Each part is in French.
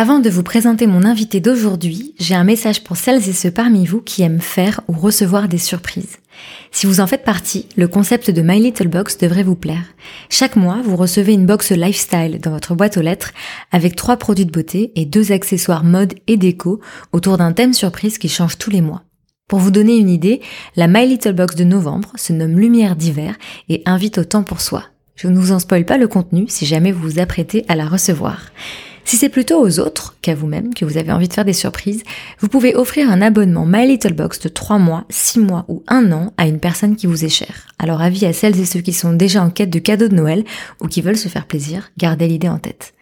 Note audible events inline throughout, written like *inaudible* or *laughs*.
Avant de vous présenter mon invité d'aujourd'hui, j'ai un message pour celles et ceux parmi vous qui aiment faire ou recevoir des surprises. Si vous en faites partie, le concept de My Little Box devrait vous plaire. Chaque mois, vous recevez une box lifestyle dans votre boîte aux lettres avec trois produits de beauté et deux accessoires mode et déco autour d'un thème surprise qui change tous les mois. Pour vous donner une idée, la My Little Box de novembre se nomme Lumière d'hiver et invite au temps pour soi. Je ne vous en spoil pas le contenu si jamais vous vous apprêtez à la recevoir. Si c'est plutôt aux autres qu'à vous-même que vous avez envie de faire des surprises, vous pouvez offrir un abonnement My Little Box de 3 mois, 6 mois ou 1 an à une personne qui vous est chère. Alors avis à celles et ceux qui sont déjà en quête de cadeaux de Noël ou qui veulent se faire plaisir, gardez l'idée en tête.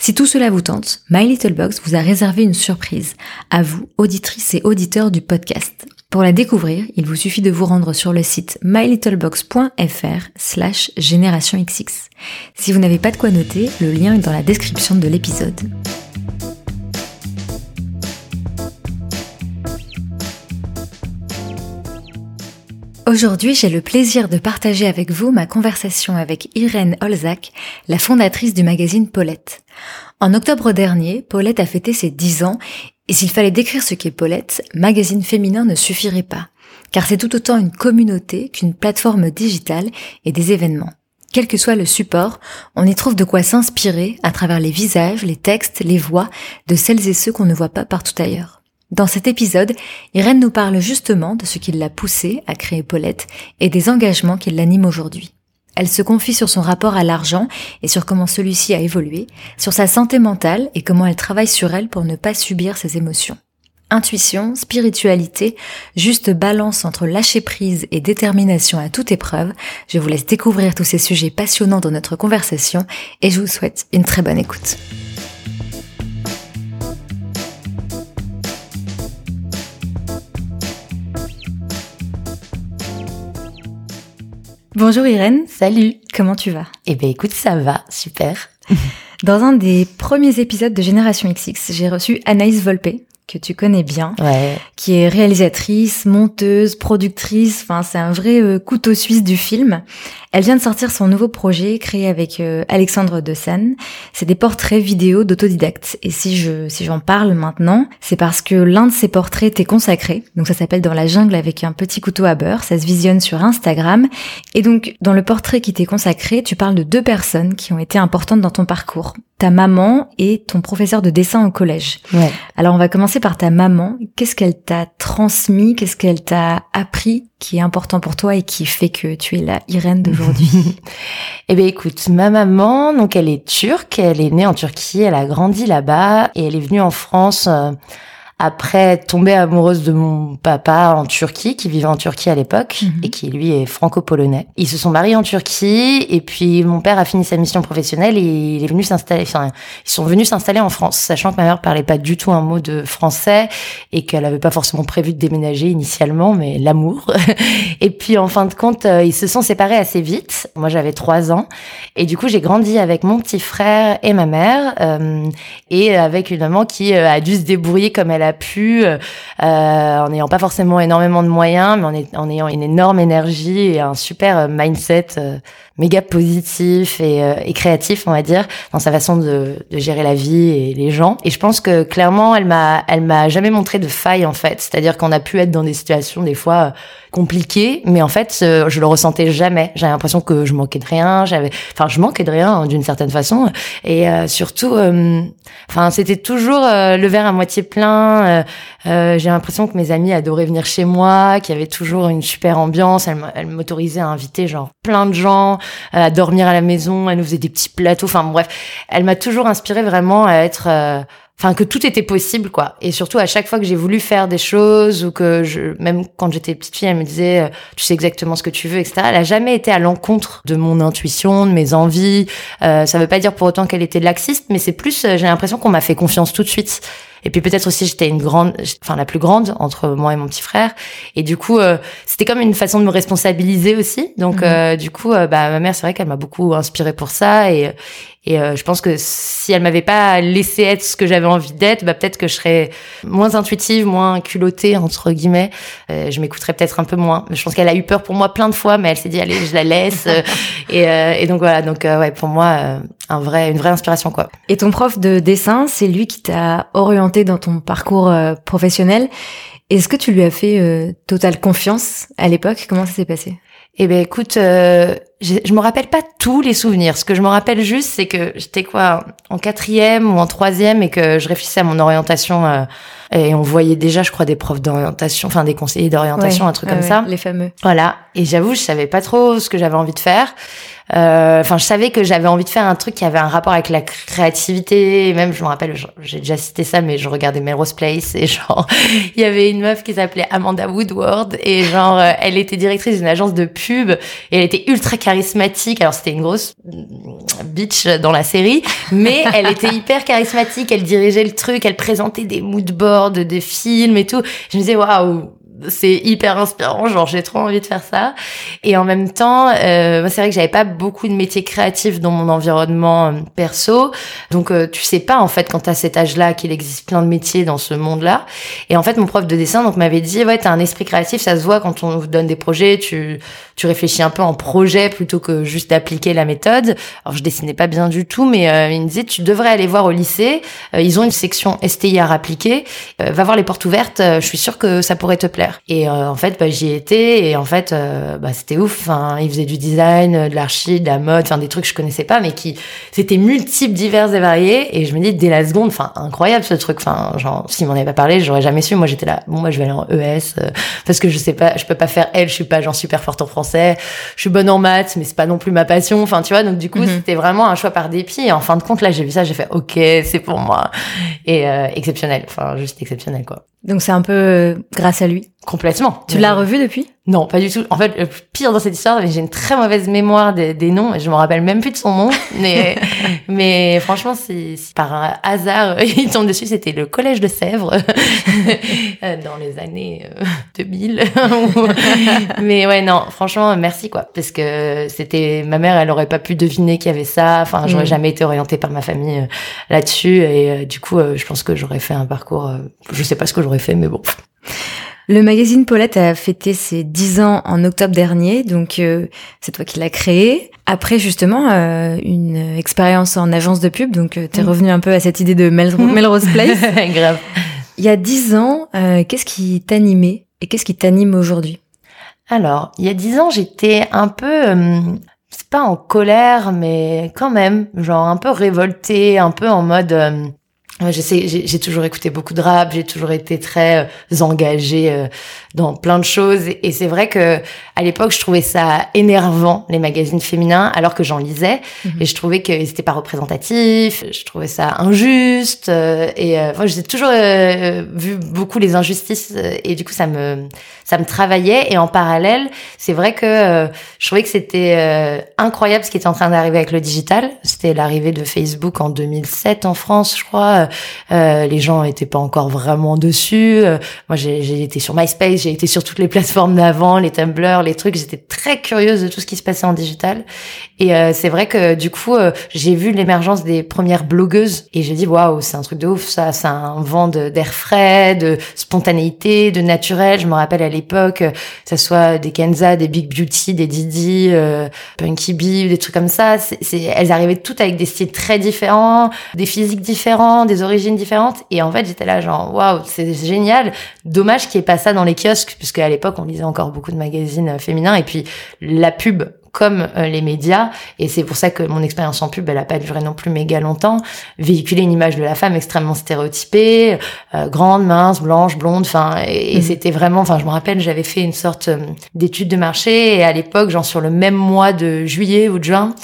Si tout cela vous tente, My Little Box vous a réservé une surprise à vous, auditrices et auditeurs du podcast. Pour la découvrir, il vous suffit de vous rendre sur le site mylittlebox.fr slash. Si vous n'avez pas de quoi noter, le lien est dans la description de l'épisode. Aujourd'hui, j'ai le plaisir de partager avec vous ma conversation avec Irène Olzac, la fondatrice du magazine Paulette. En octobre dernier, Paulette a fêté ses 10 ans et s'il fallait décrire ce qu'est Paulette, magazine féminin ne suffirait pas, car c'est tout autant une communauté qu'une plateforme digitale et des événements. Quel que soit le support, on y trouve de quoi s'inspirer à travers les visages, les textes, les voix de celles et ceux qu'on ne voit pas partout ailleurs. Dans cet épisode, Irène nous parle justement de ce qui l'a poussée à créer Paulette et des engagements qui l'animent aujourd'hui. Elle se confie sur son rapport à l'argent et sur comment celui-ci a évolué, sur sa santé mentale et comment elle travaille sur elle pour ne pas subir ses émotions. Intuition, spiritualité, juste balance entre lâcher prise et détermination à toute épreuve, je vous laisse découvrir tous ces sujets passionnants dans notre conversation et je vous souhaite une très bonne écoute. Bonjour Irène. Salut. Comment tu vas? Eh ben écoute, ça va, super. *laughs* Dans un des premiers épisodes de Génération XX, j'ai reçu Anaïs Volpe, que tu connais bien, Ouais. qui est réalisatrice, monteuse, productrice, enfin c'est un vrai euh, couteau suisse du film. Elle vient de sortir son nouveau projet créé avec euh, Alexandre de San. C'est des portraits vidéo d'autodidactes. Et si je si j'en parle maintenant, c'est parce que l'un de ces portraits t'est consacré. Donc ça s'appelle Dans la jungle avec un petit couteau à beurre. Ça se visionne sur Instagram. Et donc dans le portrait qui t'est consacré, tu parles de deux personnes qui ont été importantes dans ton parcours. Ta maman et ton professeur de dessin au collège. Ouais. Alors on va commencer par ta maman. Qu'est-ce qu'elle t'a transmis? Qu'est-ce qu'elle t'a appris qui est important pour toi et qui fait que tu es la Irène d'aujourd'hui? *laughs* Eh ben écoute, ma maman, donc elle est turque, elle est née en Turquie, elle a grandi là-bas et elle est venue en France euh, après tomber amoureuse de mon papa en Turquie, qui vivait en Turquie à l'époque Mhm. et qui lui est franco-polonais. Ils se sont mariés en Turquie et puis mon père a fini sa mission professionnelle et il est venu s'installer. Enfin, ils sont venus s'installer en France, sachant que ma mère parlait pas du tout un mot de français et qu'elle avait pas forcément prévu de déménager initialement, mais l'amour. *laughs* et puis en fin de compte, euh, ils se sont séparés assez vite. Moi, j'avais trois ans et du coup, j'ai grandi avec mon petit frère et ma mère euh, et avec une maman qui euh, a dû se débrouiller comme elle a pu, euh, euh, en n'ayant pas forcément énormément de moyens, mais en, ayant une énorme énergie et un super euh, mindset méga positif et, euh, et créatif, on va dire, dans sa façon de, de gérer la vie et les gens. Et je pense que clairement, elle m'a, elle m'a jamais montré de faille en fait. C'est-à-dire qu'on a pu être dans des situations des fois euh, compliquées, mais en fait, euh, je le ressentais jamais. J'avais l'impression que je manquais de rien. J'avais, enfin, je manquais de rien hein, d'une certaine façon. Et euh, surtout, euh, enfin, c'était toujours euh, le verre à moitié plein. Euh, j'ai l'impression que mes amis adoraient venir chez moi, qu'il y avait toujours une super ambiance. Elle, m'a- elle m'autorisait à inviter genre plein de gens, à dormir à la maison. Elle nous faisait des petits plateaux. Enfin bref, elle m'a toujours inspirée vraiment à être, euh, enfin que tout était possible quoi et surtout à chaque fois que j'ai voulu faire des choses ou que je même quand j'étais petite fille elle me disait euh, tu sais exactement ce que tu veux etc elle a jamais été à l'encontre de mon intuition de mes envies euh, ça veut pas dire pour autant qu'elle était laxiste mais c'est plus euh, j'ai l'impression qu'on m'a fait confiance tout de suite et puis peut-être aussi j'étais une grande, enfin la plus grande entre moi et mon petit frère. Et du coup, euh, c'était comme une façon de me responsabiliser aussi. Donc mhm. euh, du coup, euh, bah ma mère, c'est vrai qu'elle m'a beaucoup inspirée pour ça. Et et je pense que si elle m'avait pas laissé être ce que j'avais envie d'être, bah peut-être que je serais moins intuitive, moins culottée entre guillemets. je m'écouterais peut-être un peu moins. Je pense qu'elle a eu peur pour moi plein de fois, mais elle s'est dit allez, je la laisse. *laughs* et, et donc voilà. Donc ouais, pour moi, un vrai, une vraie inspiration quoi. Et ton prof de dessin, c'est lui qui t'a orienté dans ton parcours euh, professionnel. Est-ce que tu lui as fait euh, totale confiance à l'époque? Comment ça s'est passé? Eh ben écoute, euh, je me rappelle pas tous les souvenirs. Ce que je me rappelle juste, c'est que j'étais quoi en quatrième ou en troisième et que je réfléchissais à mon orientation. Euh, et on voyait déjà, je crois, des profs d'orientation, enfin des conseillers d'orientation, un truc comme ça. Les fameux. Voilà. Et j'avoue, je savais pas trop ce que j'avais envie de faire. Euh, enfin, je savais que j'avais envie de faire un truc qui avait un rapport avec la créativité. même, je me rappelle, j'ai déjà cité ça, mais je regardais Melrose Place et genre, *laughs* il y avait une meuf qui s'appelait Amanda Woodward et genre, euh, elle était directrice d'une agence de pub et elle était ultra charismatique. Alors, c'était une grosse bitch dans la série, mais *laughs* elle était hyper charismatique. Elle dirigeait le truc, elle présentait des moodboards, des films et tout. Je me disais, waouh, c'est hyper inspirant, genre j'ai trop envie de faire ça. Et en même temps, euh, c'est vrai que j'avais pas beaucoup de métiers créatifs dans mon environnement euh, perso, donc euh, tu sais pas en fait quand à cet âge-là qu'il existe plein de métiers dans ce monde-là. Et en fait, mon prof de dessin donc m'avait dit ouais t'as un esprit créatif, ça se voit quand on vous donne des projets, tu tu réfléchis un peu en projet plutôt que juste d'appliquer la méthode. Alors je dessinais pas bien du tout, mais euh, il me disait tu devrais aller voir au lycée, ils ont une section STIR appliquée, va voir les portes ouvertes, je suis sûre que ça pourrait te plaire. Et euh, en fait, bah, j'y étais et en fait, euh, bah, c'était ouf. Enfin, ils faisaient du design, de l'archi, de la mode, enfin des trucs que je connaissais pas, mais qui c'était multiples, divers et variés. Et je me dis dès la seconde, enfin incroyable ce truc. Enfin, genre s'il m'en avait pas parlé, j'aurais jamais su. Moi, j'étais là. Bon, moi, je vais aller en ES euh, parce que je sais pas, je peux pas faire L. Je suis pas genre super forte en français. Je suis bonne en maths, mais c'est pas non plus ma passion. Enfin, tu vois. Donc du coup, mhm. c'était vraiment un choix par dépit. Et en fin de compte, là, j'ai vu ça, j'ai fait OK, c'est pour moi. Et exceptionnel. Enfin, juste exceptionnel quoi. Donc c'est un peu grâce à lui. Complètement. Tu l'as revu depuis? Non, pas du tout. En fait, le pire dans cette histoire, j'ai une très mauvaise mémoire des, des noms et je me rappelle même plus de son nom. *laughs* Mais, mais franchement, c'est par un hasard, *laughs* il tombe dessus. C'était le collège de Sèvres *laughs* euh, dans les années 2000. Euh, mais ouais, non, franchement, merci quoi, parce que c'était ma mère, elle aurait pas pu deviner qu'il y avait ça. Enfin, j'aurais mm. jamais été orientée par ma famille euh, là-dessus et du coup, je pense que j'aurais fait un parcours. je sais pas ce que j'aurais fait, mais bon. Le magazine Paulette a fêté ses 10 ans en octobre dernier, donc euh, c'est toi qui l'as créé. Après justement euh, une expérience en agence de pub, donc euh, tu es mm. revenu un peu à cette idée de Melrose Place. *laughs* Grave. Il y a 10 ans, qu'est-ce qui t'animait et qu'est-ce qui t'anime aujourd'hui? Alors, il y a 10 ans, j'étais un peu c'est pas en colère, mais quand même, genre un peu révoltée, un peu en mode je sais, j'ai toujours écouté beaucoup de rap, j'ai toujours été très euh, engagée euh, dans plein de choses, et c'est vrai que à l'époque, je trouvais ça énervant les magazines féminins, alors que j'en lisais, mhm. et je trouvais que c'était pas représentatif, je trouvais ça injuste, euh, et enfin, j'ai toujours vu beaucoup les injustices, et du coup, ça me ça me travaillait, et en parallèle, c'est vrai que je trouvais que c'était incroyable ce qui était en train d'arriver avec le digital. C'était l'arrivée de Facebook en 2007 en France, je crois euh, les gens étaient pas encore vraiment dessus. Euh, moi, j'ai été sur MySpace, j'ai été sur toutes les plateformes d'avant, les Tumblr, les trucs. J'étais très curieuse de tout ce qui se passait en digital. Et euh, c'est vrai que du coup, j'ai vu l'émergence des premières blogueuses et j'ai dit waouh, c'est un truc de ouf. Ça, c'est un vent d'air frais, de spontanéité, de naturel. Je me rappelle à l'époque, que ça soit des Kenza, des Big Beauty, des Didi, Punky Bee, des trucs comme ça. c'est elles arrivaient toutes avec des styles très différents, des physiques différents, des origines différentes. Et en fait, j'étais là genre, waouh, c'est génial. Dommage qu'il n'y ait pas ça dans les kiosques, puisque à l'époque, on lisait encore beaucoup de magazines euh, féminins. Et puis, la pub, comme euh, les médias, et c'est pour ça que mon expérience en pub, elle a pas duré non plus méga longtemps, véhiculer une image de la femme extrêmement stéréotypée, euh, grande, mince, blanche, blonde, enfin, et, mmh. c'était vraiment, enfin, je me rappelle, j'avais fait une sorte d'étude de marché, et à l'époque, genre sur le même mois de juillet ou de juin,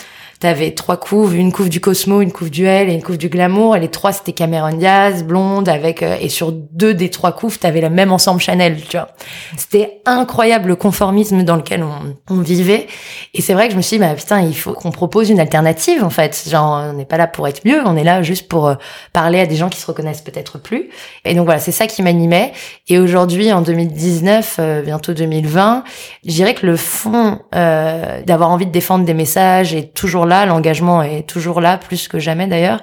T'avais trois couves, une couve du Cosmo, une couve du L et une couve du Glamour. Et les trois, c'était Cameron Diaz, blonde, avec euh, et sur deux des trois couves, t'avais le même ensemble Chanel, tu vois. C'était incroyable le conformisme dans lequel on, on vivait. Et c'est vrai que je me suis dit, bah putain, il faut qu'on propose une alternative en fait. Genre, on n'est pas là pour être mieux, on est là juste pour euh, parler à des gens qui se reconnaissent peut-être plus. Et donc voilà, c'est ça qui m'animait. Et aujourd'hui, en 2019, euh, bientôt 2020, je dirais que le fond euh, d'avoir envie de défendre des messages est toujours là, l'engagement est toujours là, plus que jamais d'ailleurs.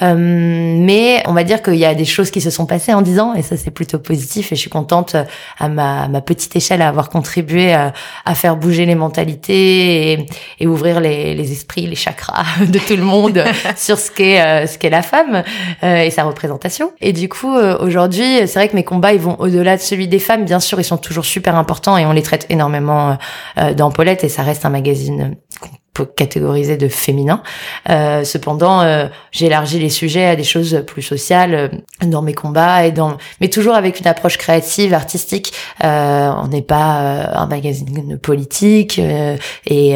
Euh, mais on va dire qu'il y a des choses qui se sont passées en 10 ans et ça c'est plutôt positif et je suis contente euh, à ma, ma petite échelle à avoir contribué à, à faire bouger les mentalités et, et ouvrir les, les, esprits, les chakras *laughs* de tout le monde *laughs* sur ce qu'est euh, ce qu'est la femme euh, et sa représentation. Et du coup aujourd'hui c'est vrai que mes combats ils vont au-delà de celui des femmes. Bien sûr ils sont toujours super importants et on les traite énormément dans Paulette et ça reste un magazine catégoriser de féminin. Euh, cependant, euh, j'élargis les sujets à des choses plus sociales euh, dans mes combats et dans, mais toujours avec une approche créative, artistique. Euh, on n'est pas euh, un magazine politique et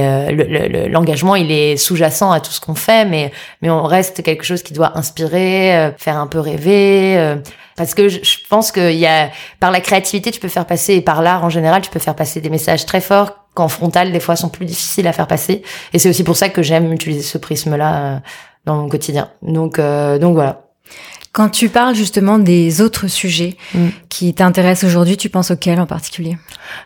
l'engagement il est sous-jacent à tout ce qu'on fait, mais mais on reste quelque chose qui doit inspirer, faire un peu rêver. Parce que je pense qu'il y a, par la créativité, tu peux faire passer, et par l'art en général, tu peux faire passer des messages très forts qu'en frontal, des fois, sont plus difficiles à faire passer. Et c'est aussi pour ça que j'aime utiliser ce prisme-là euh, dans mon quotidien. Donc, euh, donc voilà. Quand tu parles justement des autres sujets mm. qui t'intéressent aujourd'hui, tu penses auxquels en particulier?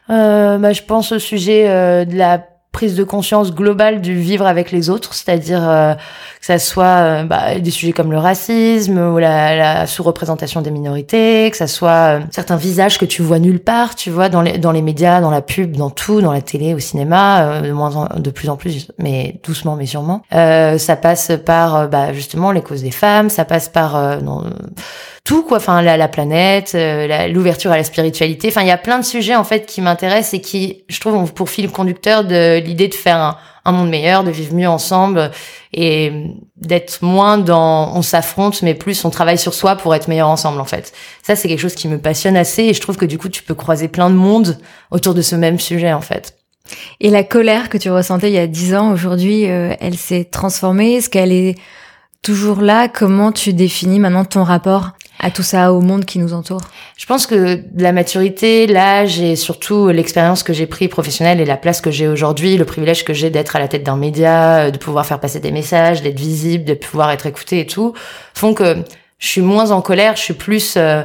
Euh, bah, Je pense au sujet euh, de la prise de conscience globale du vivre avec les autres, c'est-à-dire euh, que ça soit euh, bah, des sujets comme le racisme ou la, la sous-représentation des minorités, que ça soit euh, certains visages que tu vois nulle part, tu vois dans les dans les médias, dans la pub, dans tout, dans la télé, au cinéma, de moins en, de plus en plus, mais doucement mais sûrement. ça passe par bah, justement les causes des femmes, ça passe par non, tout quoi. Enfin la, la planète euh, l'ouverture à la spiritualité. Enfin il y a plein de sujets en fait qui m'intéressent et qui je trouve ont pour fil conducteur de l'idée de faire un, un, monde meilleur de vivre mieux ensemble et d'être moins dans on s'affronte mais plus on travaille sur soi pour être meilleur ensemble en fait. Ça c'est quelque chose qui me passionne assez et je trouve que du coup tu peux croiser plein de monde autour de ce même sujet en fait. Et la colère que tu ressentais il y a dix ans aujourd'hui euh, elle s'est transformée. Est-ce qu'elle est toujours là? Comment tu définis maintenant ton rapport? À tout ça, au monde qui nous entoure? Je pense que la maturité, l'âge et surtout l'expérience que j'ai pris professionnelle et la place que j'ai aujourd'hui, le privilège que j'ai d'être à la tête d'un média, euh, de pouvoir faire passer des messages, d'être visible, de pouvoir être écouté et tout, font que je suis moins en colère, je suis plus... Euh,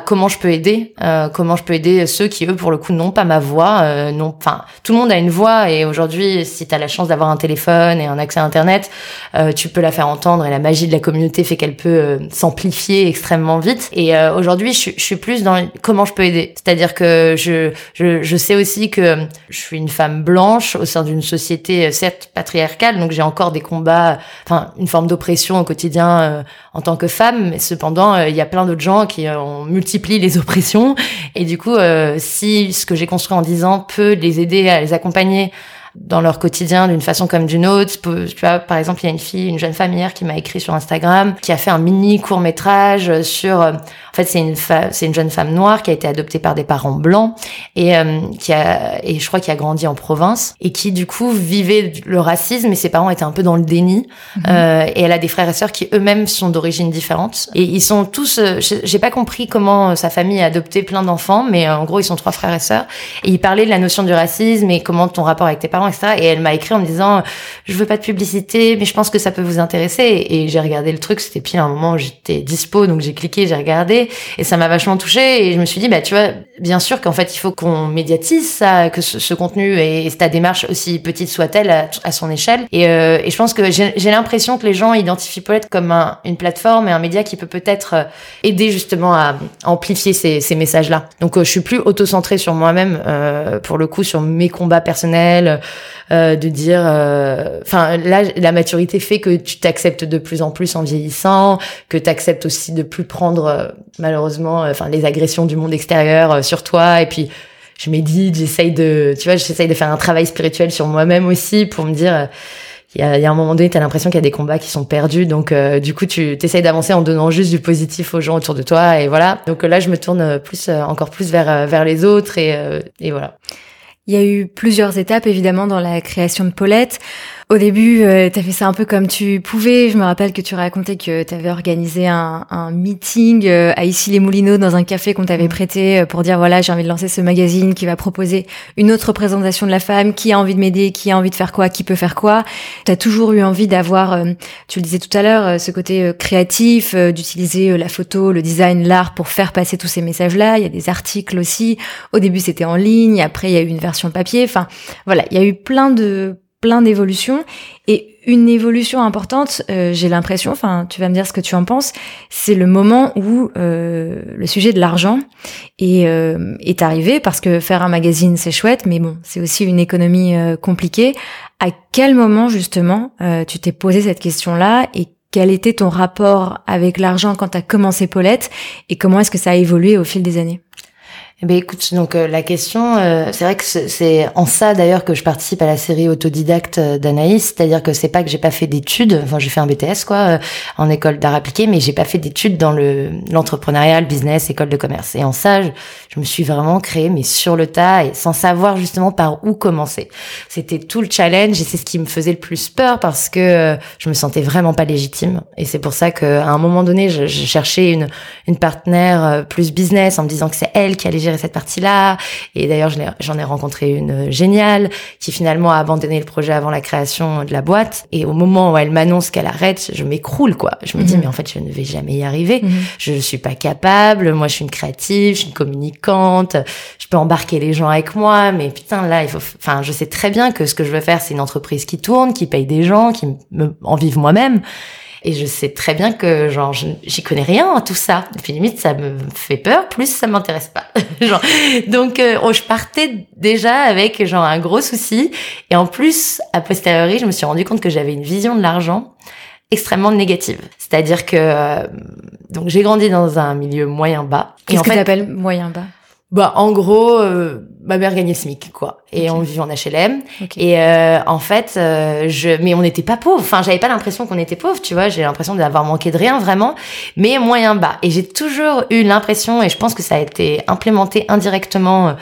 comment je peux aider, euh, comment je peux aider ceux qui eux pour le coup n'ont pas ma voix, euh, non, enfin tout le monde a une voix et aujourd'hui si tu as la chance d'avoir un téléphone et un accès à internet, euh, tu peux la faire entendre et la magie de la communauté fait qu'elle peut euh, s'amplifier extrêmement vite. Et euh, aujourd'hui je, je, suis plus dans comment je peux aider, c'est-à-dire que je, je, je sais aussi que je suis une femme blanche au sein d'une société certes patriarcale, donc j'ai encore des combats, enfin une forme d'oppression au quotidien en tant que femme, mais cependant il y a plein d'autres gens qui ont multiplie les oppressions. Et du coup, euh, si ce que j'ai construit en 10 ans peut les aider à les accompagner dans leur quotidien d'une façon comme d'une autre. Tu vois, par exemple, il y a une fille, une jeune femme hier qui m'a écrit sur Instagram, qui a fait un mini court métrage sur. Euh, en fait, c'est une c'est une jeune femme noire qui a été adoptée par des parents blancs et euh, qui a et je crois qui a grandi en province et qui du coup vivait le racisme et ses parents étaient un peu dans le déni. Mhm. Euh, et elle a des frères et sœurs qui eux-mêmes sont d'origine différente et ils sont tous. Euh, j'ai pas compris comment sa famille a adopté plein d'enfants, mais en gros ils sont trois frères et sœurs et ils parlaient de la notion du racisme et comment ton rapport avec tes parents et elle m'a écrit en me disant, je veux pas de publicité, mais je pense que ça peut vous intéresser. Et j'ai regardé le truc, c'était pile un moment où j'étais dispo, donc j'ai cliqué, j'ai regardé, et ça m'a vachement touchée. Et je me suis dit, bah tu vois, bien sûr qu'en fait il faut qu'on médiatise ça, que ce, contenu et, ta démarche aussi petite soit-elle à, son échelle. Et, euh, et je pense que j'ai l'impression que les gens identifient peut-être comme un, une plateforme et un média qui peut peut-être euh, aider justement à amplifier ces, messages-là. Donc euh, je suis plus auto-centrée sur moi-même, pour le coup, sur mes combats personnels, euh, de dire, euh, enfin là, la maturité fait que tu t'acceptes de plus en plus en vieillissant, que tu acceptes aussi de plus prendre euh, malheureusement, enfin les agressions du monde extérieur sur toi, et puis je médite, j'essaye de, tu vois, j'essaye de faire un travail spirituel sur moi-même aussi pour me dire. il y, a, y a un moment donné, tu as l'impression qu'il y a des combats qui sont perdus. Donc, du coup, tu essayes d'avancer en donnant juste du positif aux gens autour de toi. Et voilà. Donc là, je me tourne plus, encore plus vers, vers les autres. Et, et voilà. Il y a eu plusieurs étapes évidemment dans la création de Paulette. Au début, euh, tu as fait ça un peu comme tu pouvais. Je me rappelle que tu racontais que tu avais organisé un, un meeting euh, à Issy-les-Moulineaux dans un café qu'on t'avait mm. prêté euh, pour dire voilà, j'ai envie de lancer ce magazine qui va proposer une autre représentation de la femme, qui a envie de m'aider, qui a envie de faire quoi, qui peut faire quoi? Tu as toujours eu envie d'avoir, euh, tu le disais tout à l'heure, ce côté créatif, d'utiliser la photo, le design, l'art pour faire passer tous ces messages-là. Il y a des articles aussi. Au début, c'était en ligne, après il y a eu une version papier. Enfin, voilà, il y a eu plein de plein d'évolutions et une évolution importante, euh, j'ai l'impression, enfin tu vas me dire ce que tu en penses, c'est le moment où euh, le sujet de l'argent est, euh, est arrivé parce que faire un magazine c'est chouette, mais bon c'est aussi une économie compliquée. À quel moment justement tu t'es posé cette question-là et quel était ton rapport avec l'argent quand tu as commencé Paulette et comment est-ce que ça a évolué au fil des années? Eh ben écoute, donc euh, la question, euh, c'est vrai que c'est en ça d'ailleurs que je participe à la série autodidacte euh, d'Anaïs, c'est-à-dire que c'est pas que j'ai pas fait d'études, enfin j'ai fait un BTS quoi, en école d'art appliqué, mais j'ai pas fait d'études dans le l'entrepreneuriat, le business, école de commerce. Et en ça, je, je, me suis vraiment créée, mais sur le tas et sans savoir justement par où commencer. C'était tout le challenge et c'est ce qui me faisait le plus peur parce que je me sentais vraiment pas légitime. Et c'est pour ça qu'à un moment donné, je, je cherchais une une partenaire plus business en me disant que c'est elle qui allait gérer cette partie-là. Et d'ailleurs, j'en ai, rencontré une géniale qui finalement a abandonné le projet avant la création de la boîte. Et au moment où elle m'annonce qu'elle arrête, je m'écroule, quoi. Je me dis, mhm. mais en fait, je ne vais jamais y arriver. Mhm. Je ne suis pas capable. Moi, je suis une créative, je suis une communicante. Je peux embarquer les gens avec moi. Mais putain, là, il faut, enfin, je sais très bien que ce que je veux faire, c'est une entreprise qui tourne, qui paye des gens, qui me, en vivent moi-même. Et je sais très bien que genre j'y connais rien à tout ça. Et puis limite ça me fait peur, plus ça m'intéresse pas. *laughs* genre, donc euh, oh, je partais déjà avec genre un gros souci. Et en plus, a posteriori, je me suis rendu compte que j'avais une vision de l'argent extrêmement négative. C'est-à-dire que euh, donc j'ai grandi dans un milieu moyen bas. Qu'est-ce que tu appelles moyen bas? Bah en gros, euh, ma mère gagnait le SMIC quoi, et on vivait en HLM. Et euh, en fait, euh, je, mais on n'était pas pauvre. Enfin, j'avais pas l'impression qu'on était pauvre, tu vois. J'ai l'impression d'avoir manqué de rien vraiment, mais moyen bas. Et j'ai toujours eu l'impression, et je pense que ça a été implémenté indirectement.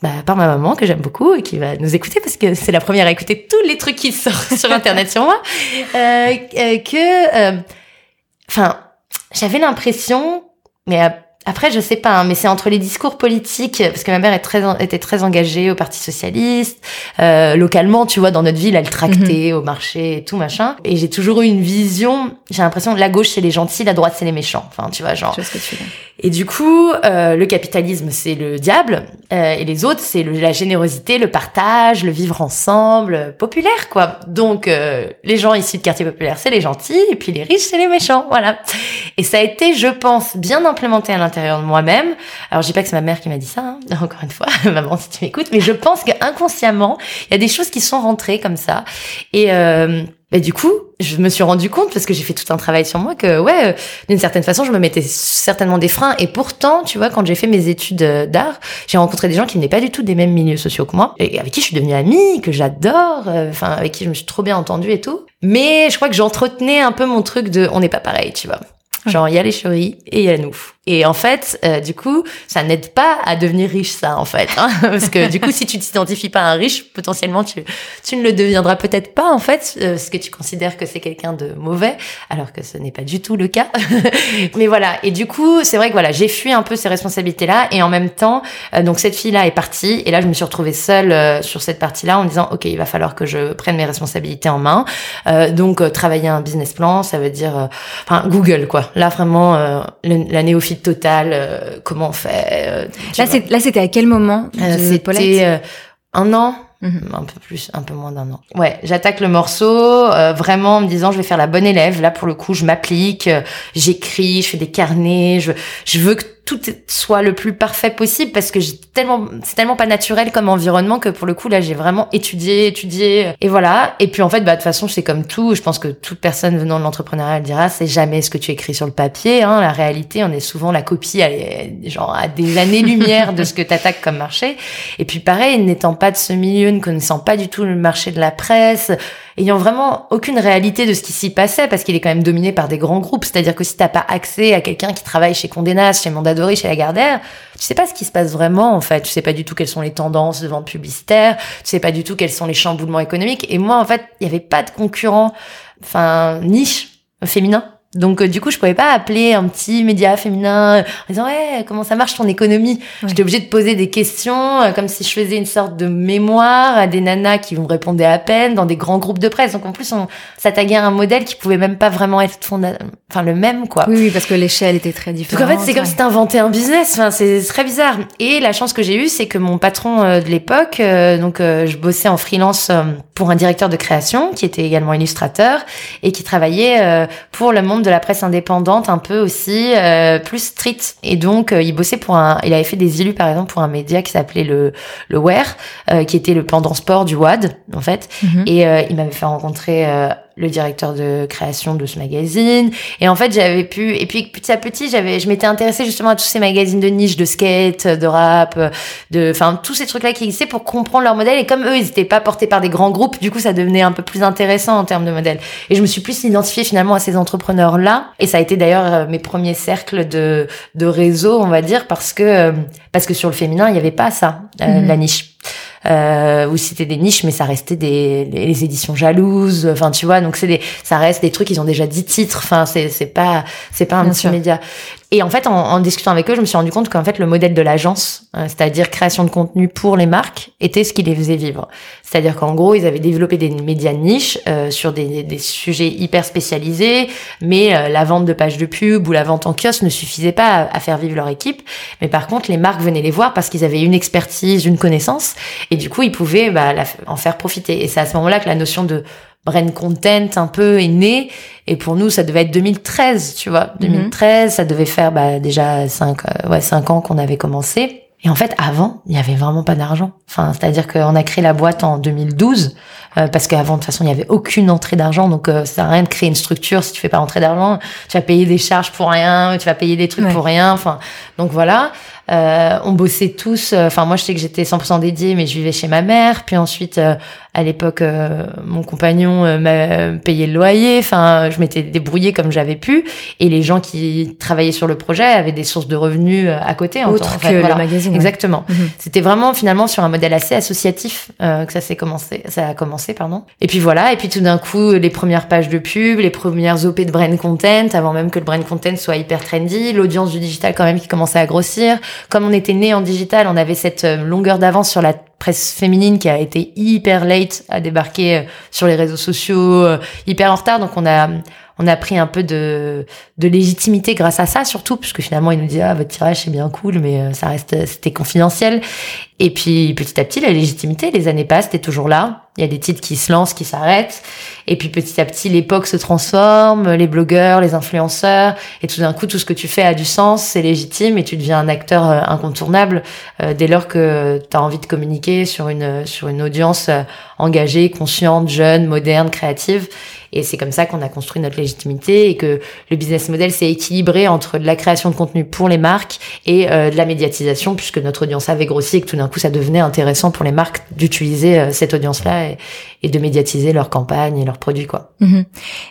Bah, par ma maman que j'aime beaucoup et qui va nous écouter parce que c'est la première à écouter tous les trucs qui sortent sur internet sur moi *laughs* que enfin j'avais l'impression mais après, je sais pas, hein, mais c'est entre les discours politiques, parce que ma mère est très, était très engagée au Parti socialiste, euh, localement, tu vois, dans notre ville, elle tractait mhm. au marché et tout machin. Et j'ai toujours eu une vision. J'ai l'impression que la gauche c'est les gentils, la droite c'est les méchants. Enfin, tu vois, genre. Je ce que tu veux. Et du coup, euh, le capitalisme c'est le diable, euh, et les autres c'est la générosité, le partage, le vivre ensemble, euh, populaire quoi. Donc euh, les gens ici de quartier populaire c'est les gentils, et puis les riches c'est les méchants, voilà. Et ça a été, je pense, bien implémenté à l'intérieur de moi-même. Alors, je dis pas que c'est ma mère qui m'a dit ça, hein, *laughs* encore une fois, *laughs* maman, si tu m'écoutes, mais je pense qu'inconsciemment, il y a des choses qui sont rentrées comme ça. Et euh, bah, du coup, je me suis rendu compte parce que j'ai fait tout un travail sur moi que ouais, euh, d'une certaine façon, je me mettais certainement des freins. Et pourtant, tu vois, quand j'ai fait mes études euh, d'art, j'ai rencontré des gens qui venaient pas du tout des mêmes milieux sociaux que moi et avec qui je suis devenue amie, que j'adore, euh, enfin avec qui je me suis trop bien entendue et tout. Mais je crois que j'entretenais un peu mon truc de on n'est pas pareil, tu vois. Genre, il y a les chéris et il y a nous. Et en fait, euh, du coup, ça n'aide pas à devenir riche, ça, en fait. Hein *laughs* parce que du coup, si tu t'identifies pas à un riche, potentiellement, tu, tu ne le deviendras peut-être pas, en fait, euh, parce que tu considères que c'est quelqu'un de mauvais, alors que ce n'est pas du tout le cas. *laughs* Mais voilà. Et du coup, c'est vrai que voilà, j'ai fui un peu ces responsabilités-là. Et en même temps, euh, donc cette fille-là est partie. Et là, je me suis retrouvée seule sur cette partie-là en disant, OK, il va falloir que je prenne mes responsabilités en main. donc, travailler un business plan, ça veut dire, enfin, Google, quoi. Là, vraiment, la néophyte total euh, comment on fait. Euh, là, c'est, là, c'était à quel moment euh, C'était un an. Mhm. Un peu plus, un peu moins d'un an. Ouais, j'attaque le morceau vraiment en me disant je vais faire la bonne élève. Là pour le coup, je m'applique, j'écris, je fais des carnets, je je veux que tout soit le plus parfait possible parce que c'est tellement pas naturel comme environnement que pour le coup là j'ai vraiment étudié étudié et voilà. Et puis en fait bah de toute façon c'est comme tout. Je pense que toute personne venant de l'entrepreneuriat dira c'est jamais ce que tu écris sur le papier hein, la réalité on est souvent la copie à, genre à des années lumière de ce que t'attaques comme marché. Et puis pareil n'étant pas de ce milieu ne connaissant pas du tout le marché de la presse ayant vraiment aucune réalité de ce qui s'y passait parce qu'il est quand même dominé par des grands groupes. C'est-à-dire que si t'as pas accès à quelqu'un qui travaille chez Condé Nast, chez Mondadori, chez Lagardère, tu sais pas ce qui se passe vraiment en fait. Tu sais pas du tout quelles sont les tendances de vente publicitaire. Tu sais pas du tout quels sont les chamboulements économiques. Et moi en fait, il y avait pas de concurrent, enfin niche féminin donc euh, du coup, je pouvais pas appeler un petit média féminin en disant ouais comment ça marche ton économie? J'étais obligée de poser des questions euh, comme si je faisais une sorte de mémoire à des nanas qui vont répondre à peine dans des grands groupes de presse. Donc en plus, on s'attaquait à un modèle qui pouvait même pas vraiment être enfin le même quoi. Oui, oui parce que l'échelle était très différente. Donc en fait, c'est comme si t'inventais un business. Enfin, c'est très bizarre. Et la chance que j'ai eue, c'est que mon patron euh, de l'époque, donc je bossais en freelance pour un directeur de création qui était également illustrateur et qui travaillait pour le monde de la presse indépendante un peu aussi euh, plus street et donc euh, il bossait pour un il avait fait des élus par exemple pour un média qui s'appelait le le Wear euh, qui était le pendant sport du WAD en fait mhm. et il m'avait fait rencontrer le directeur de création de ce magazine. Et en fait, j'avais pu, et puis petit à petit, j'avais, je m'étais intéressée justement à tous ces magazines de niche, de skate, de rap, de, enfin, tous ces trucs-là qui existaient pour comprendre leur modèle. Et comme eux, ils n'étaient pas portés par des grands groupes, du coup, ça devenait un peu plus intéressant en termes de modèle. Et je me suis plus identifiée finalement à ces entrepreneurs-là. Et ça a été d'ailleurs euh, mes premiers cercles de, de réseau, on va dire, parce que, euh, parce que sur le féminin, il n'y avait pas ça, euh, mhm. la niche euh, où c'était des niches, mais ça restait des les, éditions jalouses. Enfin, tu vois, donc c'est des, ça reste des trucs. Ils ont déjà 10 titres. Enfin, c'est c'est pas c'est pas un petit média. Et en fait, en, en, discutant avec eux, je me suis rendu compte qu'en fait, le modèle de l'agence, euh, c'est-à-dire création de contenu pour les marques, était ce qui les faisait vivre. C'est-à-dire qu'en gros, ils avaient développé des médias de niche euh, sur des, des, sujets hyper spécialisés, mais euh, la vente de pages de pub ou la vente en kiosque ne suffisait pas à, faire vivre leur équipe. Mais par contre, les marques venaient les voir parce qu'ils avaient une expertise, une connaissance, et du coup, ils pouvaient bah, en faire profiter. Et c'est à ce moment-là que la notion de brain content un peu est né. Et pour nous ça devait être 2013 tu vois. 2013 mhm. ça devait faire bah, déjà 5 euh, ouais 5 ans qu'on avait commencé. Et en fait avant il y avait vraiment pas d'argent. Enfin c'est-à-dire qu'on a créé la boîte en 2012 euh, parce qu'avant de toute façon il y avait aucune entrée d'argent. Donc euh, ça sert à rien de créer une structure si tu fais pas entrer d'argent. Tu vas payer des charges pour rien tu vas payer des trucs pour rien. Enfin donc voilà euh, on bossait tous. Euh, enfin, moi, je sais que j'étais 100% dédiée, mais je vivais chez ma mère. Puis ensuite, euh, à l'époque, mon compagnon m'a payé le loyer. Enfin, je m'étais débrouillée comme j'avais pu. Et les gens qui travaillaient sur le projet avaient des sources de revenus à côté. Autre en que le magazine. Exactement. Mhm. C'était vraiment finalement sur un modèle assez associatif que ça s'est commencé. Ça a commencé, pardon. Et puis voilà. Et puis tout d'un coup, les premières pages de pub, les premières OP de brand content, avant même que le brand content soit hyper trendy, l'audience du digital quand même qui commençait à grossir comme on était né en digital, on avait cette euh, longueur d'avance sur la presse féminine qui a été hyper late à débarquer euh, sur les réseaux sociaux, euh, hyper en retard. Donc on a on a pris un peu de, de légitimité grâce à ça, surtout, puisque finalement, il nous dit, ah, votre tirage, c'est bien cool, mais ça reste, c'était confidentiel. Et puis, petit à petit, la légitimité, les années passent, t'es toujours là. Il y a des titres qui se lancent, qui s'arrêtent. Et puis, petit à petit, l'époque se transforme, les blogueurs, les influenceurs. Et tout d'un coup, tout ce que tu fais a du sens, c'est légitime et tu deviens un acteur euh, incontournable euh, dès lors que tu as envie de communiquer sur une, sur une audience engagée, consciente, jeune, moderne, créative. Et c'est comme ça qu'on a construit notre légitimité et que le business model s'est équilibré entre de la création de contenu pour les marques et euh, de la médiatisation, puisque notre audience avait grossi et que tout d'un coup, ça devenait intéressant pour les marques d'utiliser euh, cette audience-là et, et, de médiatiser leurs campagnes et leurs produits, quoi. Mhm.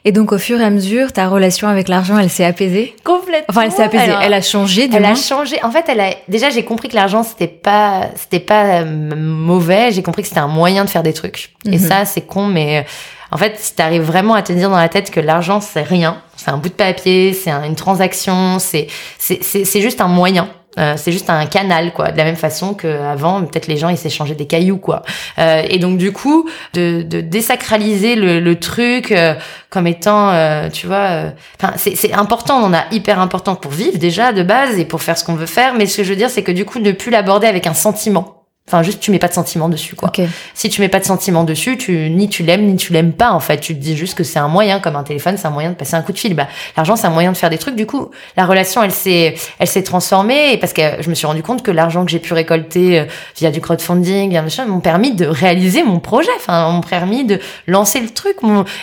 Et donc, au fur et à mesure, ta relation avec l'argent, elle s'est apaisée? Complètement. Enfin, elle s'est apaisée. elle a changé. Du elle a changé. En fait, elle a déjà j'ai compris que l'argent c'était pas c'était pas euh, mauvais. J'ai compris que c'était un moyen de faire des trucs. Et mhm. ça, c'est con, mais en fait, si tu arrives vraiment à te dire dans la tête que l'argent, c'est rien, c'est un bout de papier, c'est une transaction, c'est c'est juste un moyen. Euh, c'est juste un canal, quoi. De la même façon qu'avant, peut-être les gens, ils s'échangeaient des cailloux, quoi. Euh, et donc, du coup, de, de désacraliser le, le truc euh, comme étant, euh, tu vois... Enfin, c'est important, on a hyper important pour vivre, déjà, de base, et pour faire ce qu'on veut faire. Mais ce que je veux dire, c'est que, du coup, ne plus l'aborder avec un sentiment. Enfin, juste tu mets pas de sentiment dessus, quoi. Si tu mets pas de sentiment dessus, tu ni tu l'aimes ni tu l'aimes pas. En fait, tu te dis juste que c'est un moyen, comme un téléphone, c'est un moyen de passer un coup de fil. Bah, l'argent, c'est un moyen de faire des trucs. Du coup, la relation, elle s'est, elle s'est transformée parce que je me suis rendu compte que l'argent que j'ai pu récolter euh, via du crowdfunding, via machin, m'ont permis de réaliser mon projet. Enfin, m'ont permis de lancer le truc.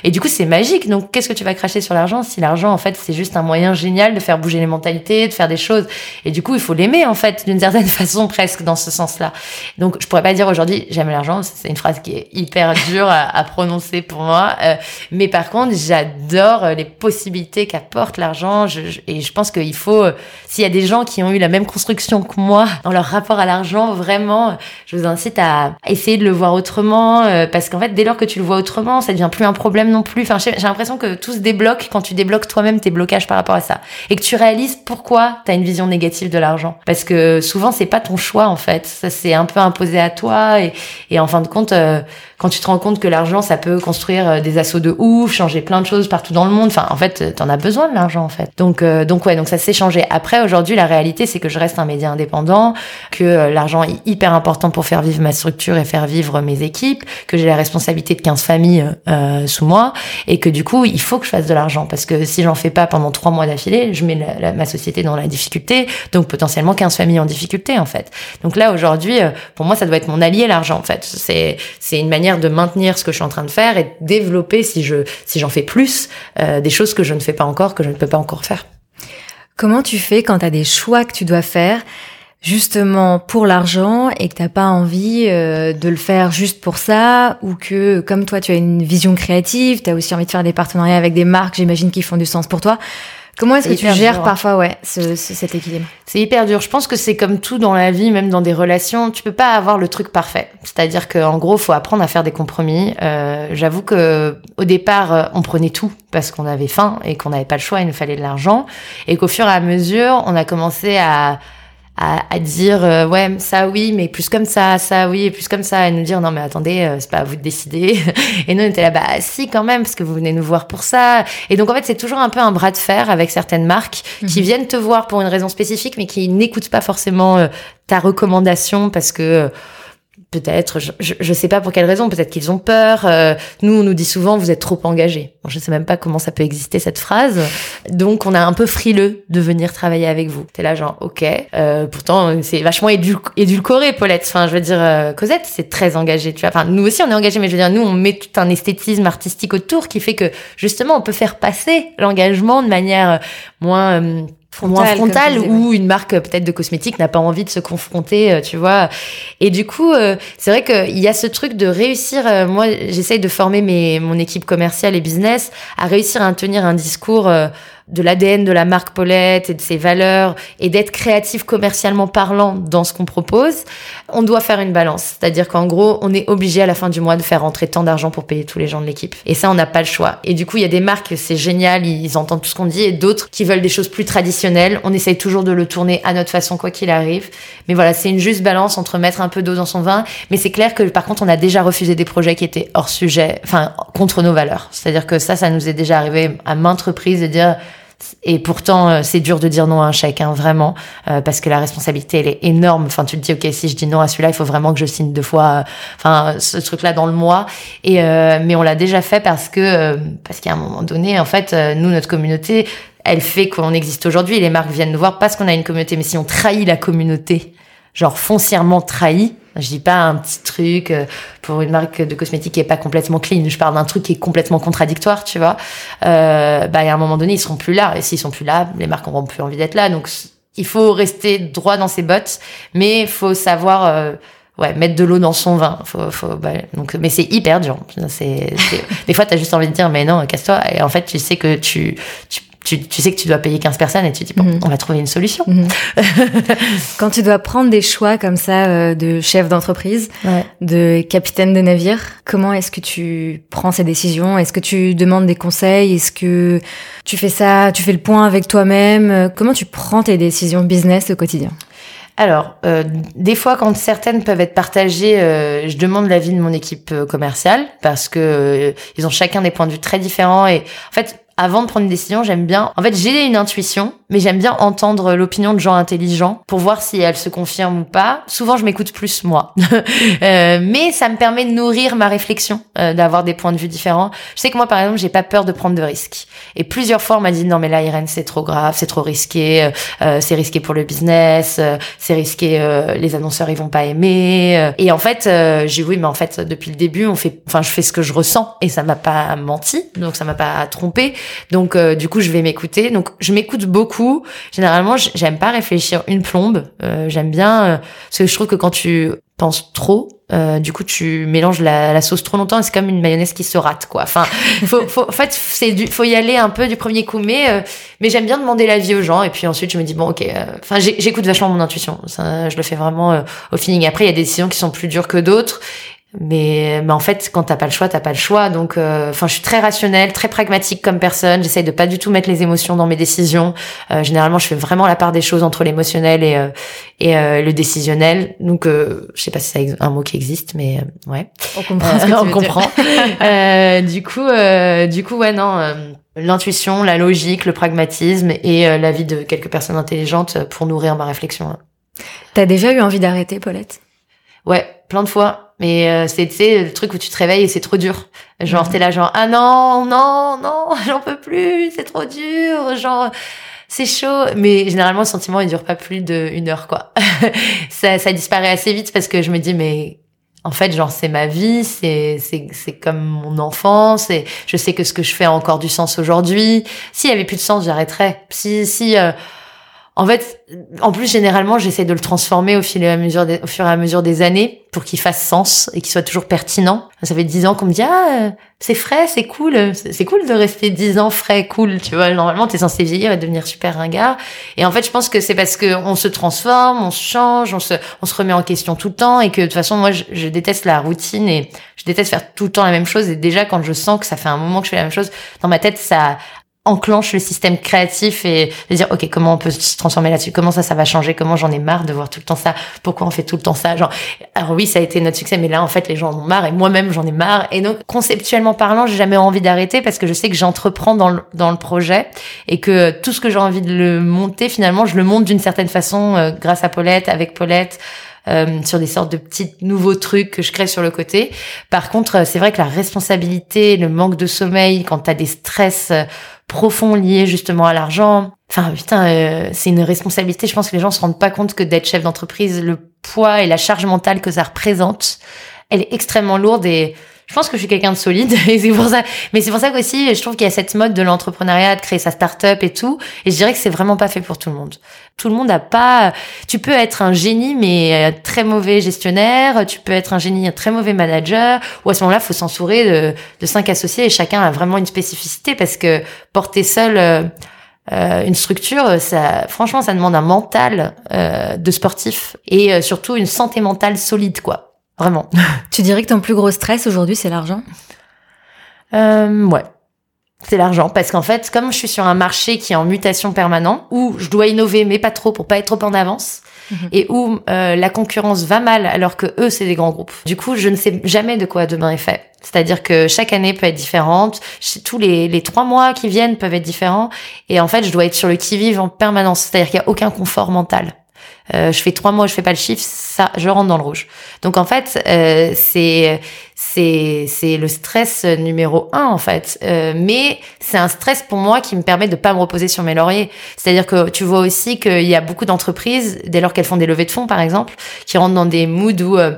Et du coup, c'est magique. Donc, qu'est-ce que tu vas cracher sur l'argent si l'argent, en fait, c'est juste un moyen génial de faire bouger les mentalités, de faire des choses? Et du coup, il faut l'aimer, en fait, d'une certaine *laughs* façon presque dans ce sens-là. Donc, je pourrais pas dire aujourd'hui j'aime l'argent. C'est une phrase qui est hyper dure à, prononcer pour moi. Euh, mais par contre, j'adore les possibilités qu'apporte l'argent. Je, et je pense qu'il faut, s'il y a des gens qui ont eu la même construction que moi dans leur rapport à l'argent, vraiment, je vous incite à essayer de le voir autrement, parce qu'en fait, dès lors que tu le vois autrement, ça devient plus un problème non plus. Enfin, j'ai l'impression que tout se débloque quand tu débloques toi-même tes blocages par rapport à ça et que tu réalises pourquoi tu as une vision négative de l'argent. Parce que souvent c'est pas ton choix en fait, ça c'est un peu imposé à toi et, en fin de compte euh, quand tu te rends compte que l'argent ça peut construire euh, des assauts de ouf, changer plein de choses partout dans le monde. Enfin en fait t'en as besoin de l'argent en fait. Donc euh, donc ouais donc ça s'est changé. Après aujourd'hui la réalité c'est que je reste un média indépendant, que l'argent est hyper important pour faire vivre ma structure et faire vivre mes équipes, que j'ai la responsabilité de 15 familles sous moi et que du coup il faut que je fasse de l'argent parce que si j'en fais pas pendant trois mois d'affilée, je mets ma société dans la difficulté, donc potentiellement 15 familles en difficulté en fait. Donc là aujourd'hui, euh, pour moi, ça doit être mon allié l'argent en fait. C'est c'est une manière de maintenir ce que je suis en train de faire et développer si je si j'en fais plus euh, des choses que je ne fais pas encore, que je ne peux pas encore faire. Comment tu fais quand tu as des choix que tu dois faire justement pour l'argent et que t'as pas envie euh, de le faire juste pour ça ou que comme toi tu as une vision créative, tu as aussi envie de faire des partenariats avec des marques, j'imagine qui font du sens pour toi. Comment est-ce que tu gères hein. parfois ouais ce, cet équilibre C'est hyper dur. Je pense que c'est comme tout dans la vie, même dans des relations, tu peux pas avoir le truc parfait. C'est-à-dire qu'en gros, faut apprendre à faire des compromis. Euh, J'avoue que au départ, euh, on prenait tout parce qu'on avait faim et qu'on n'avait pas le choix, il nous fallait de l'argent, et qu'au fur et à mesure, on a commencé à à, à dire euh, ouais ça oui mais plus comme ça ça oui et plus comme ça et nous dire non mais attendez euh, c'est pas à vous de décider *laughs* et nous on était là bah si quand même parce que vous venez nous voir pour ça et donc en fait c'est toujours un peu un bras de fer avec certaines marques qui mhm. viennent te voir pour une raison spécifique mais qui n'écoutent pas forcément euh, ta recommandation parce que Peut-être, je, je, sais pas pour quelle raison, peut-être qu'ils ont peur. Euh, nous, on nous dit souvent, vous êtes trop engagés. Bon, je sais même pas comment ça peut exister cette phrase. Donc, on a un peu frileux de venir travailler avec vous. T'es là genre, ok. Euh, pourtant, c'est vachement édulcoré, Paulette. Enfin, je veux dire, euh, Cosette, c'est très engagé. Tu vois. Enfin, nous aussi, on est engagé, mais je veux dire, nous, on met tout un esthétisme artistique autour qui fait que justement, on peut faire passer l'engagement de manière moins moins frontale où une marque peut-être de cosmétiques n'a pas envie de se confronter, euh, tu vois. Et du coup, euh, c'est vrai qu'il y a ce truc de réussir. Euh, moi, j'essaye de former mes, mon équipe commerciale et business à réussir à tenir un discours de l'ADN de la marque Paulette et de ses valeurs et d'être créatif commercialement parlant dans ce qu'on propose, on doit faire une balance. C'est-à-dire qu'en gros, on est obligé à la fin du mois de faire rentrer tant d'argent pour payer tous les gens de l'équipe. Et ça, on n'a pas le choix. Et du coup, il y a des marques, c'est génial, ils entendent tout ce qu'on dit, et d'autres qui veulent des choses plus traditionnelles. On essaye toujours de le tourner à notre façon, quoi qu'il arrive. Mais voilà, c'est une juste balance entre mettre un peu d'eau dans son vin. Mais c'est clair que par contre, on a déjà refusé des projets qui étaient hors sujet, enfin, contre nos valeurs. C'est-à-dire que ça, ça nous est déjà arrivé à maintes reprises de dire, et pourtant, euh, c'est dur de dire non à un chèque, hein, vraiment, euh, parce que la responsabilité, elle est énorme. Enfin, tu te dis, ok, si je dis non à celui-là, il faut vraiment que je signe deux fois, euh, enfin, ce truc-là dans le mois. Et mais on l'a déjà fait parce que parce qu'à un moment donné, en fait, nous, notre communauté, elle fait qu'on existe aujourd'hui. Les marques viennent nous voir parce qu'on a une communauté. Mais si on trahit la communauté, genre foncièrement trahi, je dis pas un petit truc euh, pour une marque de cosmétiques qui est pas complètement clean. Je parle d'un truc qui est complètement contradictoire, tu vois. Euh, bah, à un moment donné, ils seront plus là. Et s'ils sont plus là, les marques auront plus envie d'être là. Donc, il faut rester droit dans ses bottes, mais il faut savoir, euh, ouais, mettre de l'eau dans son vin. Faut, faut, bah, donc, mais c'est hyper dur. *laughs* Des fois, t'as juste envie de dire, mais non, casse-toi. Et en fait, tu sais que tu, tu tu, tu, sais que tu dois payer 15 personnes et tu dis, bon, mhm. on va trouver une solution. Mhm. *laughs* Quand tu dois prendre des choix comme ça euh, de chef d'entreprise, de capitaine de navire, comment est-ce que tu prends ces décisions? Est-ce que tu demandes des conseils? Est-ce que tu fais ça, tu fais le point avec toi-même? Comment tu prends tes décisions business au quotidien? Alors, euh, des fois, quand certaines peuvent être partagées, euh, je demande l'avis de mon équipe commerciale parce que ils ont chacun des points de vue très différents et en fait, avant de prendre une décision, j'aime bien. En fait, j'ai une intuition, mais j'aime bien entendre l'opinion de gens intelligents pour voir si elle se confirme ou pas. Souvent, je m'écoute plus moi, *laughs* euh, mais ça me permet de nourrir ma réflexion, euh, d'avoir des points de vue différents. Je sais que moi, par exemple, j'ai pas peur de prendre de risques. Et plusieurs fois, on m'a dit non, mais là, Irène, c'est trop grave, c'est trop risqué, euh, c'est risqué pour le business, c'est risqué, les annonceurs ils vont pas aimer. Et en fait, j'ai oui, mais en fait, depuis le début, on fait, enfin, je fais ce que je ressens et ça m'a pas menti, donc ça m'a pas trompé. Donc euh, du coup, je vais m'écouter. Donc je m'écoute beaucoup. Généralement, j'aime pas réfléchir une plombe. Euh, j'aime bien euh, parce que je trouve que quand tu penses trop. Euh, du coup, tu mélanges la, la sauce trop longtemps et c'est comme une mayonnaise qui se rate, quoi. Enfin, *laughs* faut, faut, en fait, c'est du, faut y aller un peu du premier coup, mais, euh, mais j'aime bien demander l'avis aux gens et puis ensuite je me dis bon, ok. euh, Enfin, j'écoute vachement mon intuition. Ça, je le fais vraiment euh, au feeling. Après, il y a des décisions qui sont plus dures que d'autres mais, mais en fait, quand t'as pas le choix, t'as pas le choix. Donc, euh, enfin, je suis très rationnelle, très pragmatique comme personne. J'essaye de pas du tout mettre les émotions dans mes décisions. Euh, généralement, je fais vraiment la part des choses entre l'émotionnel et euh, et euh, le décisionnel. Donc, euh, je sais pas si c'est un mot qui existe, mais euh, ouais. On comprend. Ce que tu *laughs* on veux comprend. *laughs* Euh, du coup, euh, du coup, ouais, non. L'intuition, la logique, le pragmatisme et euh, l'avis de quelques personnes intelligentes pour nourrir ma réflexion. dire. T'as déjà eu envie d'arrêter, Paulette? Ouais, plein de fois. Mais euh, c'est le truc où tu te réveilles et c'est trop dur. Genre t'es là genre ah non non non *laughs* j'en peux plus c'est trop dur genre c'est chaud. Mais généralement le sentiment il dure pas plus d'une heure quoi. *laughs* ça ça disparaît assez vite parce que je me dis mais en fait genre c'est ma vie c'est c'est c'est comme mon enfance et je sais que ce que je fais a encore du sens aujourd'hui. S'il y avait plus de sens j'arrêterais. Si si euh, en fait, en plus, généralement, j'essaie de le transformer au, fil et à mesure des, au fur et à mesure des années pour qu'il fasse sens et qu'il soit toujours pertinent. Ça fait dix ans qu'on me dit, ah, euh, c'est frais, c'est cool, c'est cool de rester dix ans frais, cool, tu vois. Normalement, t'es censé vieillir et devenir super ringard. Et en fait, je pense que c'est parce que on se transforme, on se change, on se, on se remet en question tout le temps et que de toute façon, moi, je, je déteste la routine et je déteste faire tout le temps la même chose. Et déjà, quand je sens que ça fait un moment que je fais la même chose, dans ma tête, ça, enclenche le système créatif et de dire ok comment on peut se transformer là-dessus? Comment ça ça va changer? Comment j'en ai marre de voir tout le temps ça? Pourquoi on fait tout le temps ça? Genre alors oui ça a été notre succès mais là en fait les gens en ont marre et moi-même j'en ai marre. Et donc conceptuellement parlant j'ai jamais envie d'arrêter parce que je sais que j'entreprends dans le, dans le projet et que tout ce que j'ai envie de le monter finalement je le monte d'une certaine façon euh, grâce à Paulette avec Paulette euh, sur des sortes de petits nouveaux trucs que je crée sur le côté. Par contre, euh, c'est vrai que la responsabilité, le manque de sommeil, quand t'as des stress euh, profonds liés justement à l'argent, enfin putain, euh, c'est une responsabilité. Je pense que les gens se rendent pas compte que d'être chef d'entreprise, le poids et la charge mentale que ça représente, elle est extrêmement lourde et je pense que je suis quelqu'un de solide *laughs* et c'est pour ça. Mais c'est pour ça qu'aussi, je trouve qu'il y a cette mode de l'entrepreneuriat, de créer sa start-up et tout. Et je dirais que c'est vraiment pas fait pour tout le monde. Tout le monde n'a pas. Tu peux être un génie mais euh, très mauvais gestionnaire. Tu peux être un génie un très mauvais manager. Ou à ce moment-là, faut s'entourer de, de cinq associés et chacun a vraiment une spécificité parce que porter seul. euh, euh, une structure, ça, franchement, ça demande un mental euh, de sportif et euh, surtout une santé mentale solide, quoi. Vraiment. *laughs* Tu dirais que ton plus gros stress aujourd'hui, c'est l'argent? Euh, ouais. C'est l'argent parce qu'en fait, comme je suis sur un marché qui est en mutation permanent, où je dois innover mais pas trop pour pas être trop en avance, Mhm. et où euh, la concurrence va mal alors que eux c'est des grands groupes. Du coup, je ne sais jamais de quoi demain est fait. C'est-à-dire que chaque année peut être différente, tous les, les trois mois qui viennent peuvent être différents, et en fait, je dois être sur le qui-vive en permanence. C'est-à-dire qu'il y a aucun confort mental. Euh, je fais trois mois, je fais pas le chiffre, ça, je rentre dans le rouge. Donc en fait, euh, c'est c'est c'est le stress numéro un en fait. Euh, mais c'est un stress pour moi qui me permet de pas me reposer sur mes lauriers. C'est-à-dire que tu vois aussi qu'il y a beaucoup d'entreprises dès lors qu'elles font des levées de fonds par exemple, qui rentrent dans des moods où euh,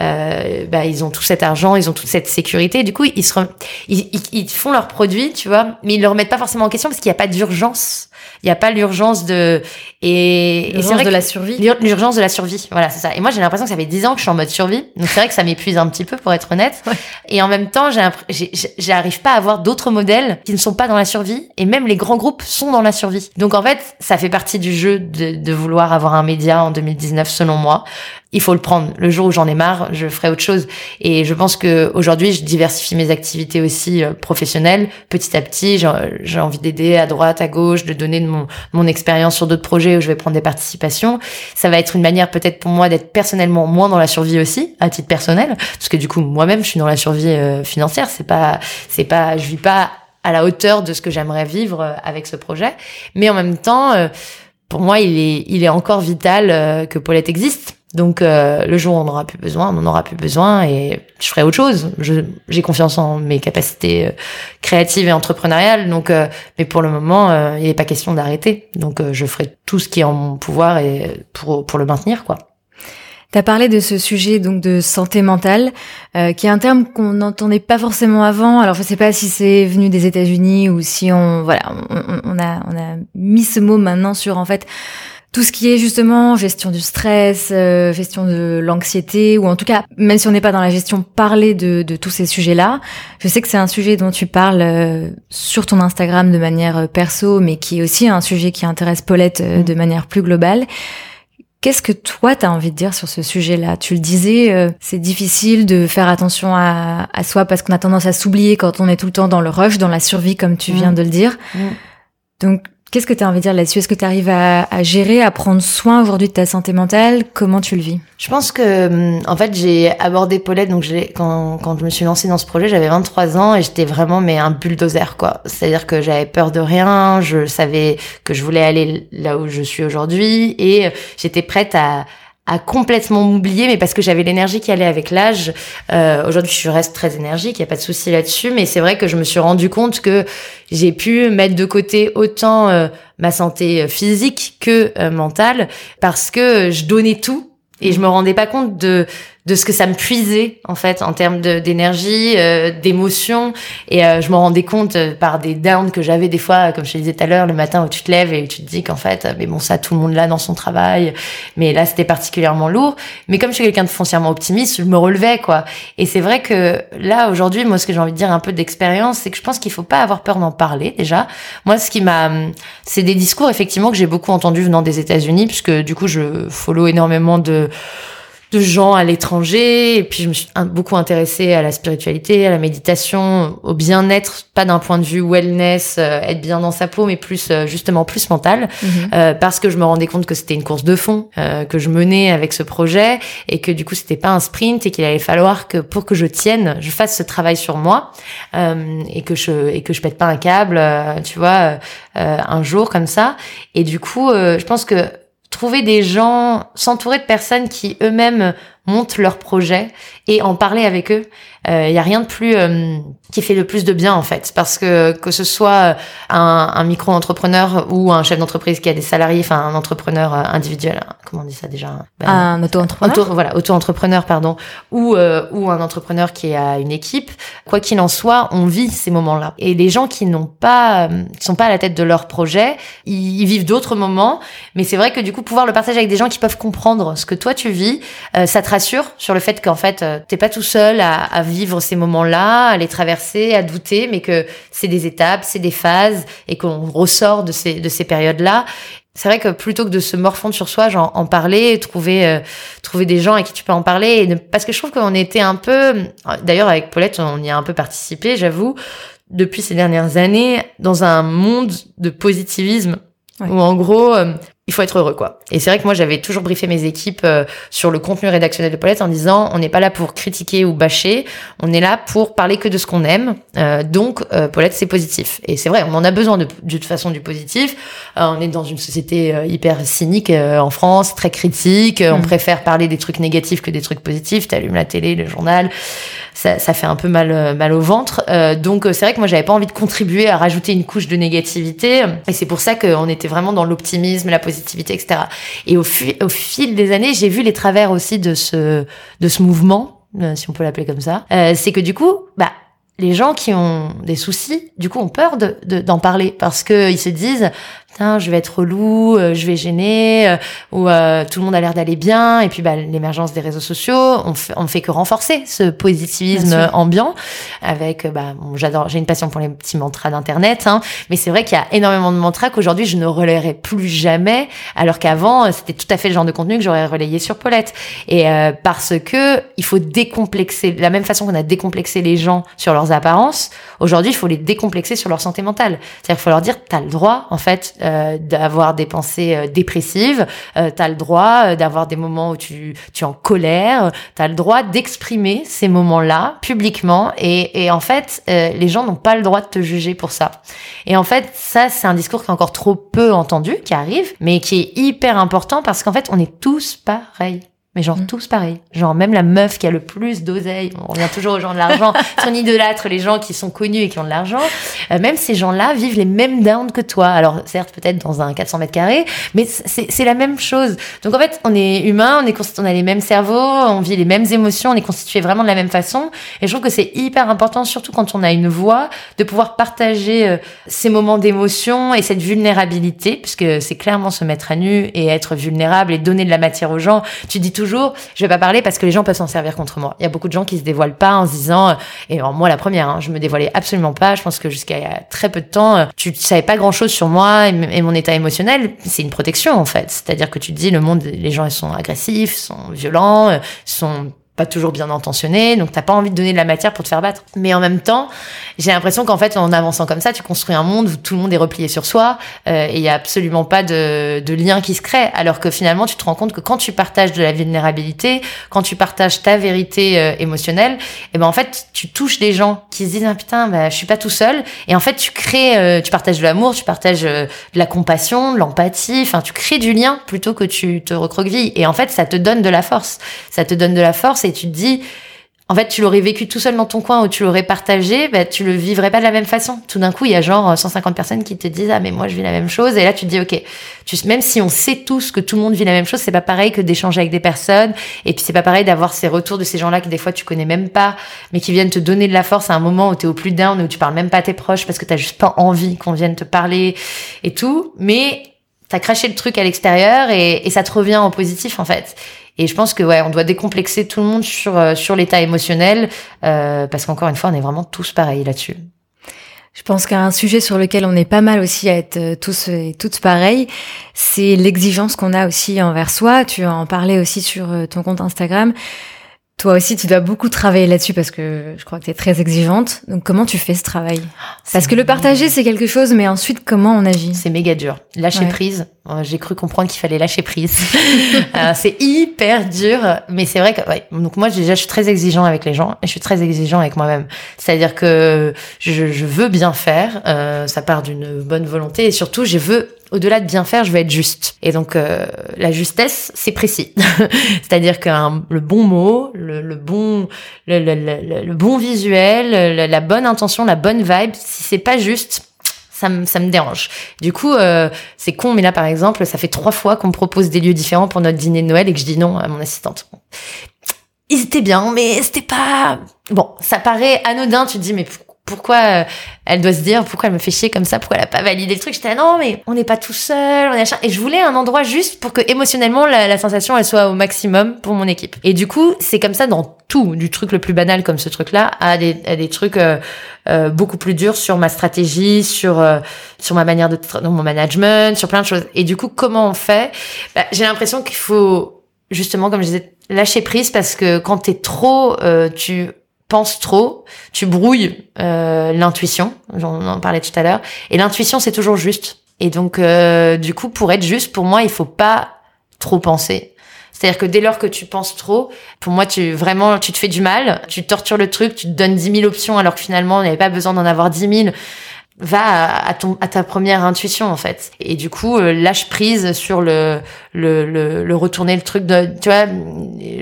euh, bah, ils ont tout cet argent, ils ont toute cette sécurité. Du coup, ils se rem- ils, ils, ils font leurs produits, tu vois, mais ils le remettent pas forcément en question parce qu'il n'y a pas d'urgence. Il n'y a pas l'urgence de et, et c'est L'urgence vrai de la survie L'ur- L'urgence de la survie, voilà, c'est ça. Et moi, j'ai l'impression que ça fait 10 ans que je suis en mode survie. Donc c'est vrai que ça m'épuise un petit peu, pour être honnête. Ouais. Et en même temps, j'arrive pas à avoir d'autres modèles qui ne sont pas dans la survie. Et même les grands groupes sont dans la survie. Donc en fait, ça fait partie du jeu de, de vouloir avoir un média en 2019, selon moi. Il faut le prendre. Le jour où j'en ai marre, je ferai autre chose. Et je pense que aujourd'hui, je diversifie mes activités aussi euh, professionnelles. Petit à petit, j'ai envie d'aider à droite, à gauche, de donner de mon, mon expérience sur d'autres projets où je vais prendre des participations. Ça va être une manière peut-être pour moi d'être personnellement moins dans la survie aussi, à titre personnel, parce que du coup moi-même je suis dans la survie euh, financière. C'est pas, c'est pas, je vis pas à la hauteur de ce que j'aimerais vivre euh, avec ce projet, mais en même temps, pour moi il est, il est encore vital que Paulette existe. Donc euh, le jour où on n'aura plus besoin, on n'en aura plus besoin et je ferai autre chose. J'ai confiance en mes capacités euh, créatives et entrepreneuriales. Donc, euh, mais pour le moment, euh, il n'est pas question d'arrêter. Donc euh, je ferai tout ce qui est en mon pouvoir et pour pour le maintenir quoi. T'as parlé de ce sujet donc de santé mentale, euh, qui est un terme qu'on n'entendait pas forcément avant. Alors je sais pas si c'est venu des États-Unis ou si on voilà on- on a on a mis ce mot maintenant sur en fait tout ce qui est justement gestion du stress, euh, gestion de l'anxiété, ou en tout cas, même si on n'est pas dans la gestion, parler de, de tous ces sujets-là. Je sais que c'est un sujet dont tu parles euh, sur ton Instagram de manière euh, perso, mais qui est aussi un sujet qui intéresse Paulette mm. de manière plus globale. Qu'est-ce que toi, tu as envie de dire sur ce sujet-là? Tu le disais, c'est difficile de faire attention à, à soi parce qu'on a tendance à s'oublier quand on est tout le temps dans le rush, dans la survie, comme tu viens mm. de le dire. Mm. Donc, Qu'est-ce que tu as envie de dire là-dessus? Est-ce que tu arrives à, gérer, à prendre soin aujourd'hui de ta santé mentale? Comment tu le vis? Je pense que, hum, en fait, j'ai abordé Paulette. Donc, quand, quand je me suis lancée dans ce projet, j'avais 23 ans et j'étais vraiment mais un bulldozer, quoi. C'est-à-dire que j'avais peur de rien. Je savais que je voulais aller là où je suis aujourd'hui et j'étais prête à à complètement m'oublier, mais parce que j'avais l'énergie qui allait avec l'âge. Euh, Aujourd'hui, je reste très énergique, il y a pas de souci là-dessus, mais c'est vrai que je me suis rendu compte que j'ai pu mettre de côté autant euh, ma santé physique que euh, mentale, parce que je donnais tout et je me rendais pas compte de de ce que ça me puisait en fait en termes d'énergie, euh, d'émotion. Et euh, je me rendais compte euh, par des downs que j'avais des fois comme je te disais tout à l'heure le matin où tu te lèves et tu te dis qu'en fait mais bon ça tout le monde l'a dans son travail. Mais là c'était particulièrement lourd. Mais comme je suis quelqu'un de foncièrement optimiste je me relevais quoi. Et c'est vrai que là aujourd'hui moi ce que j'ai envie de dire un peu d'expérience c'est que je pense qu'il faut pas avoir peur d'en parler déjà. Moi ce qui m'a c'est des discours effectivement que j'ai beaucoup entendu venant des États-Unis puisque du coup je follow énormément de de gens à l'étranger. Et puis je me suis beaucoup intéressée à la spiritualité, à la méditation, au bien-être, pas d'un point de vue wellness, euh, être bien dans sa peau, mais plus euh, justement plus mental, mhm. euh, parce que je me rendais compte que c'était une course de fond que je menais avec ce projet et que du coup c'était pas un sprint et qu'il allait falloir que pour que je tienne, je fasse ce travail sur moi et que je et que je pète pas un câble, tu vois, un jour comme ça. Et du coup, je pense que trouver des gens, s'entourer de personnes qui eux-mêmes montent leurs projets et en parler avec eux. Il euh, y a rien de plus euh, qui fait le plus de bien en fait, parce que que ce soit un, un micro-entrepreneur ou un chef d'entreprise qui a des salariés, enfin un entrepreneur euh, individuel, comment on dit ça déjà ben, Un auto-entrepreneur? voilà, auto-entrepreneur pardon, ou ou un entrepreneur qui a une équipe. Quoi qu'il en soit, on vit ces moments-là. Et les gens qui n'ont pas, qui sont pas à la tête de leur projet, ils, ils vivent d'autres moments. Mais c'est vrai que du coup, pouvoir le partager avec des gens qui peuvent comprendre ce que toi tu vis, ça te rassure sur le fait qu'en fait, t'es pas tout seul à, à vivre ces moments-là, à les traverser, à douter, mais que c'est des étapes, c'est des phases, et qu'on ressort de ces, de ces périodes-là. C'est vrai que plutôt que de se morfondre sur soi, genre en parler, trouver euh, trouver des gens avec qui tu peux en parler, et parce que je trouve qu'on était un peu, d'ailleurs avec Paulette, on y a un peu participé, j'avoue, depuis ces dernières années, dans un monde de positivisme où en gros, euh, il faut être heureux quoi. Et c'est vrai que moi j'avais toujours briefé mes équipes euh, sur le contenu rédactionnel de Paulette en disant on n'est pas là pour critiquer ou bâcher, on est là pour parler que de ce qu'on aime. Euh, donc euh, Paulette c'est positif. Et c'est vrai, on en a besoin de, de toute façon du positif. on est dans une société hyper cynique en France, très critique. On mm. préfère parler des trucs négatifs que des trucs positifs. T'allumes la télé, le journal, ça, ça fait un peu mal mal au ventre. donc c'est vrai que moi j'avais pas envie de contribuer à rajouter une couche de négativité. Et c'est pour ça qu'on était vraiment dans l'optimisme, la positivité etc. Et au, fil des années, j'ai vu les travers aussi de ce, de ce mouvement, euh, si on peut l'appeler comme ça. Euh, c'est que du coup, bah, les gens qui ont des soucis, du coup, ont peur de, d'en parler parce que ils se disent je vais être relou, euh, je vais gêner, euh, ou euh, tout le monde a l'air d'aller bien. Et puis, bah, l'émergence des réseaux sociaux, on fait, on fait que renforcer ce positivisme ambiant. Avec, bah, bon, j'adore, j'ai une passion pour les petits mantras d'internet, hein, mais c'est vrai qu'il y a énormément de mantras qu'aujourd'hui je ne relayerai plus jamais, alors qu'avant c'était tout à fait le genre de contenu que j'aurais relayé sur Paulette. Et parce que il faut décomplexer, de la même façon qu'on a décomplexé les gens sur leurs apparences, aujourd'hui il faut les décomplexer sur leur santé mentale. C'est-à-dire qu'il faut leur dire, t'as le droit, en fait euh, d'avoir des pensées euh, dépressives, euh, tu as le droit euh, d'avoir des moments où tu, tu es en colère, tu as le droit d'exprimer ces moments-là publiquement et, et en fait, les gens n'ont pas le droit de te juger pour ça. Et en fait, ça, c'est un discours qui est encore trop peu entendu, qui arrive, mais qui est hyper important parce qu'en fait, on est tous pareils. Mais genre Mm. tous pareil. Genre même la meuf qui a le plus d'oseille, on revient toujours aux gens de l'argent, *laughs* on idolâtre les gens qui sont connus et qui ont de l'argent. Euh, même ces gens-là vivent les mêmes downs que toi. Alors certes peut-être dans un 400 mètres carrés, mais c'est la même chose. Donc en fait on est humain, on est on a les mêmes cerveaux, on vit les mêmes émotions, on est constitué vraiment de la même façon. Et je trouve que c'est hyper important, surtout quand on a une voix, de pouvoir partager euh, ces moments d'émotion et cette vulnérabilité, puisque c'est clairement se mettre à nu et être vulnérable et donner de la matière aux gens. Tu dis toujours, je vais pas parler parce que les gens peuvent s'en servir contre moi. Il y a beaucoup de gens qui se dévoilent pas en se disant, euh, et moi la première, hein, je me dévoilais absolument pas. Je pense que jusqu'à y a très peu de temps, euh, tu savais pas grand chose sur moi et mon état émotionnel. C'est une protection en fait. C'est-à-dire que tu te dis, le monde, les gens ils sont agressifs, sont violents, euh, sont pas toujours bien intentionnés, donc t'as pas envie de donner de la matière pour te faire battre. Mais en même temps, j'ai l'impression qu'en fait, en avançant comme ça, tu construis un monde où tout le monde est replié sur soi euh, et il y a absolument pas de, de lien qui se crée. Alors que finalement, tu te rends compte que quand tu partages de la vulnérabilité, quand tu partages ta vérité euh, émotionnelle, et ben en fait, tu touches des gens qui se disent ah, putain, bah, je suis pas tout seul. Et en fait, tu crées, euh, tu partages de l'amour, tu partages euh, de la compassion, de l'empathie. Enfin, tu crées du lien plutôt que tu te recroquevilles. Et en fait, ça te donne de la force. Ça te donne de la force et tu te dis en fait, tu l'aurais vécu tout seul dans ton coin ou tu l'aurais partagé, bah, tu le vivrais pas de la même façon. Tout d'un coup, il y a genre 150 personnes qui te disent ah mais moi je vis la même chose et là tu te dis ok, même si on sait tous que tout le monde vit la même chose, c'est pas pareil que d'échanger avec des personnes et puis c'est pas pareil d'avoir ces retours de ces gens-là que des fois tu connais même pas, mais qui viennent te donner de la force à un moment où t'es au plus down où tu parles même pas à tes proches parce que t'as juste pas envie qu'on vienne te parler et tout, mais t'as craché le truc à l'extérieur et, et ça te revient en positif en fait. Et je pense que ouais, on doit décomplexer tout le monde sur euh, sur l'état émotionnel euh, parce qu'encore une fois, on est vraiment tous pareils là-dessus. Je pense qu'un sujet sur lequel on est pas mal aussi à être euh, tous et toutes pareils, c'est l'exigence qu'on a aussi envers soi. Tu en parlais aussi sur euh, ton compte Instagram. Toi aussi, tu dois beaucoup travailler là-dessus parce que je crois que tu es très exigeante. Donc, comment tu fais ce travail? Parce que le partager, c'est quelque chose, mais ensuite, comment on agit? C'est méga dur. Lâcher Ouais. prise. Euh, J'ai cru comprendre qu'il fallait lâcher prise. *laughs* Euh, c'est hyper dur, mais c'est vrai que ouais. Donc moi déjà, je suis très exigeant avec les gens et je suis très exigeant avec moi-même. C'est-à-dire que je, je veux bien faire. euh, ça part d'une bonne volonté et surtout, je veux au-delà de bien faire, je veux être juste. Et donc euh, la justesse, c'est précis. *laughs* C'est-à-dire que un- le bon mot, le, le bon, le, le, le- bon visuel, la bonne intention, la bonne vibe, si c'est pas juste, ça me, dérange. Du coup, euh, c'est con, mais là, par exemple, ça fait trois fois qu'on me propose des lieux différents pour notre dîner de Noël et que je dis non à mon assistante. Ils étaient bien, mais c'était pas... Bon, ça paraît anodin, tu te dis, mais pour- pourquoi euh, elle doit se dire, pourquoi elle me fait chier comme ça, pourquoi elle a pas validé le truc J'étais là, non, mais on n'est pas tout seul, on est. Et je voulais un endroit juste pour que émotionnellement, la, la sensation, elle soit au maximum pour mon équipe. Et du coup, c'est comme ça dans tout, du truc le plus banal comme ce truc-là, à des, à des trucs euh, euh, beaucoup plus durs sur ma stratégie, sur euh, sur ma manière de dans mon management, sur plein de choses. Et du coup, comment on fait? Bah, J'ai l'impression qu'il faut justement, comme je disais, lâcher prise parce que quand t'es trop, euh, tu penses trop, tu brouilles euh, l'intuition. J'en en parlais tout à l'heure. Et l'intuition, c'est toujours juste. Et donc, euh, du coup, pour être juste, pour moi, il faut pas trop penser. C'est-à-dire que dès lors que tu penses trop, pour moi, tu vraiment, tu te fais du mal, tu tortures le truc, tu te donnes 10 000 options alors que finalement, on n'avait pas besoin d'en avoir 10 000 va à, ton à ta première intuition en fait. Et du coup euh, lâche prise sur le le, le le retourner le truc de tu vois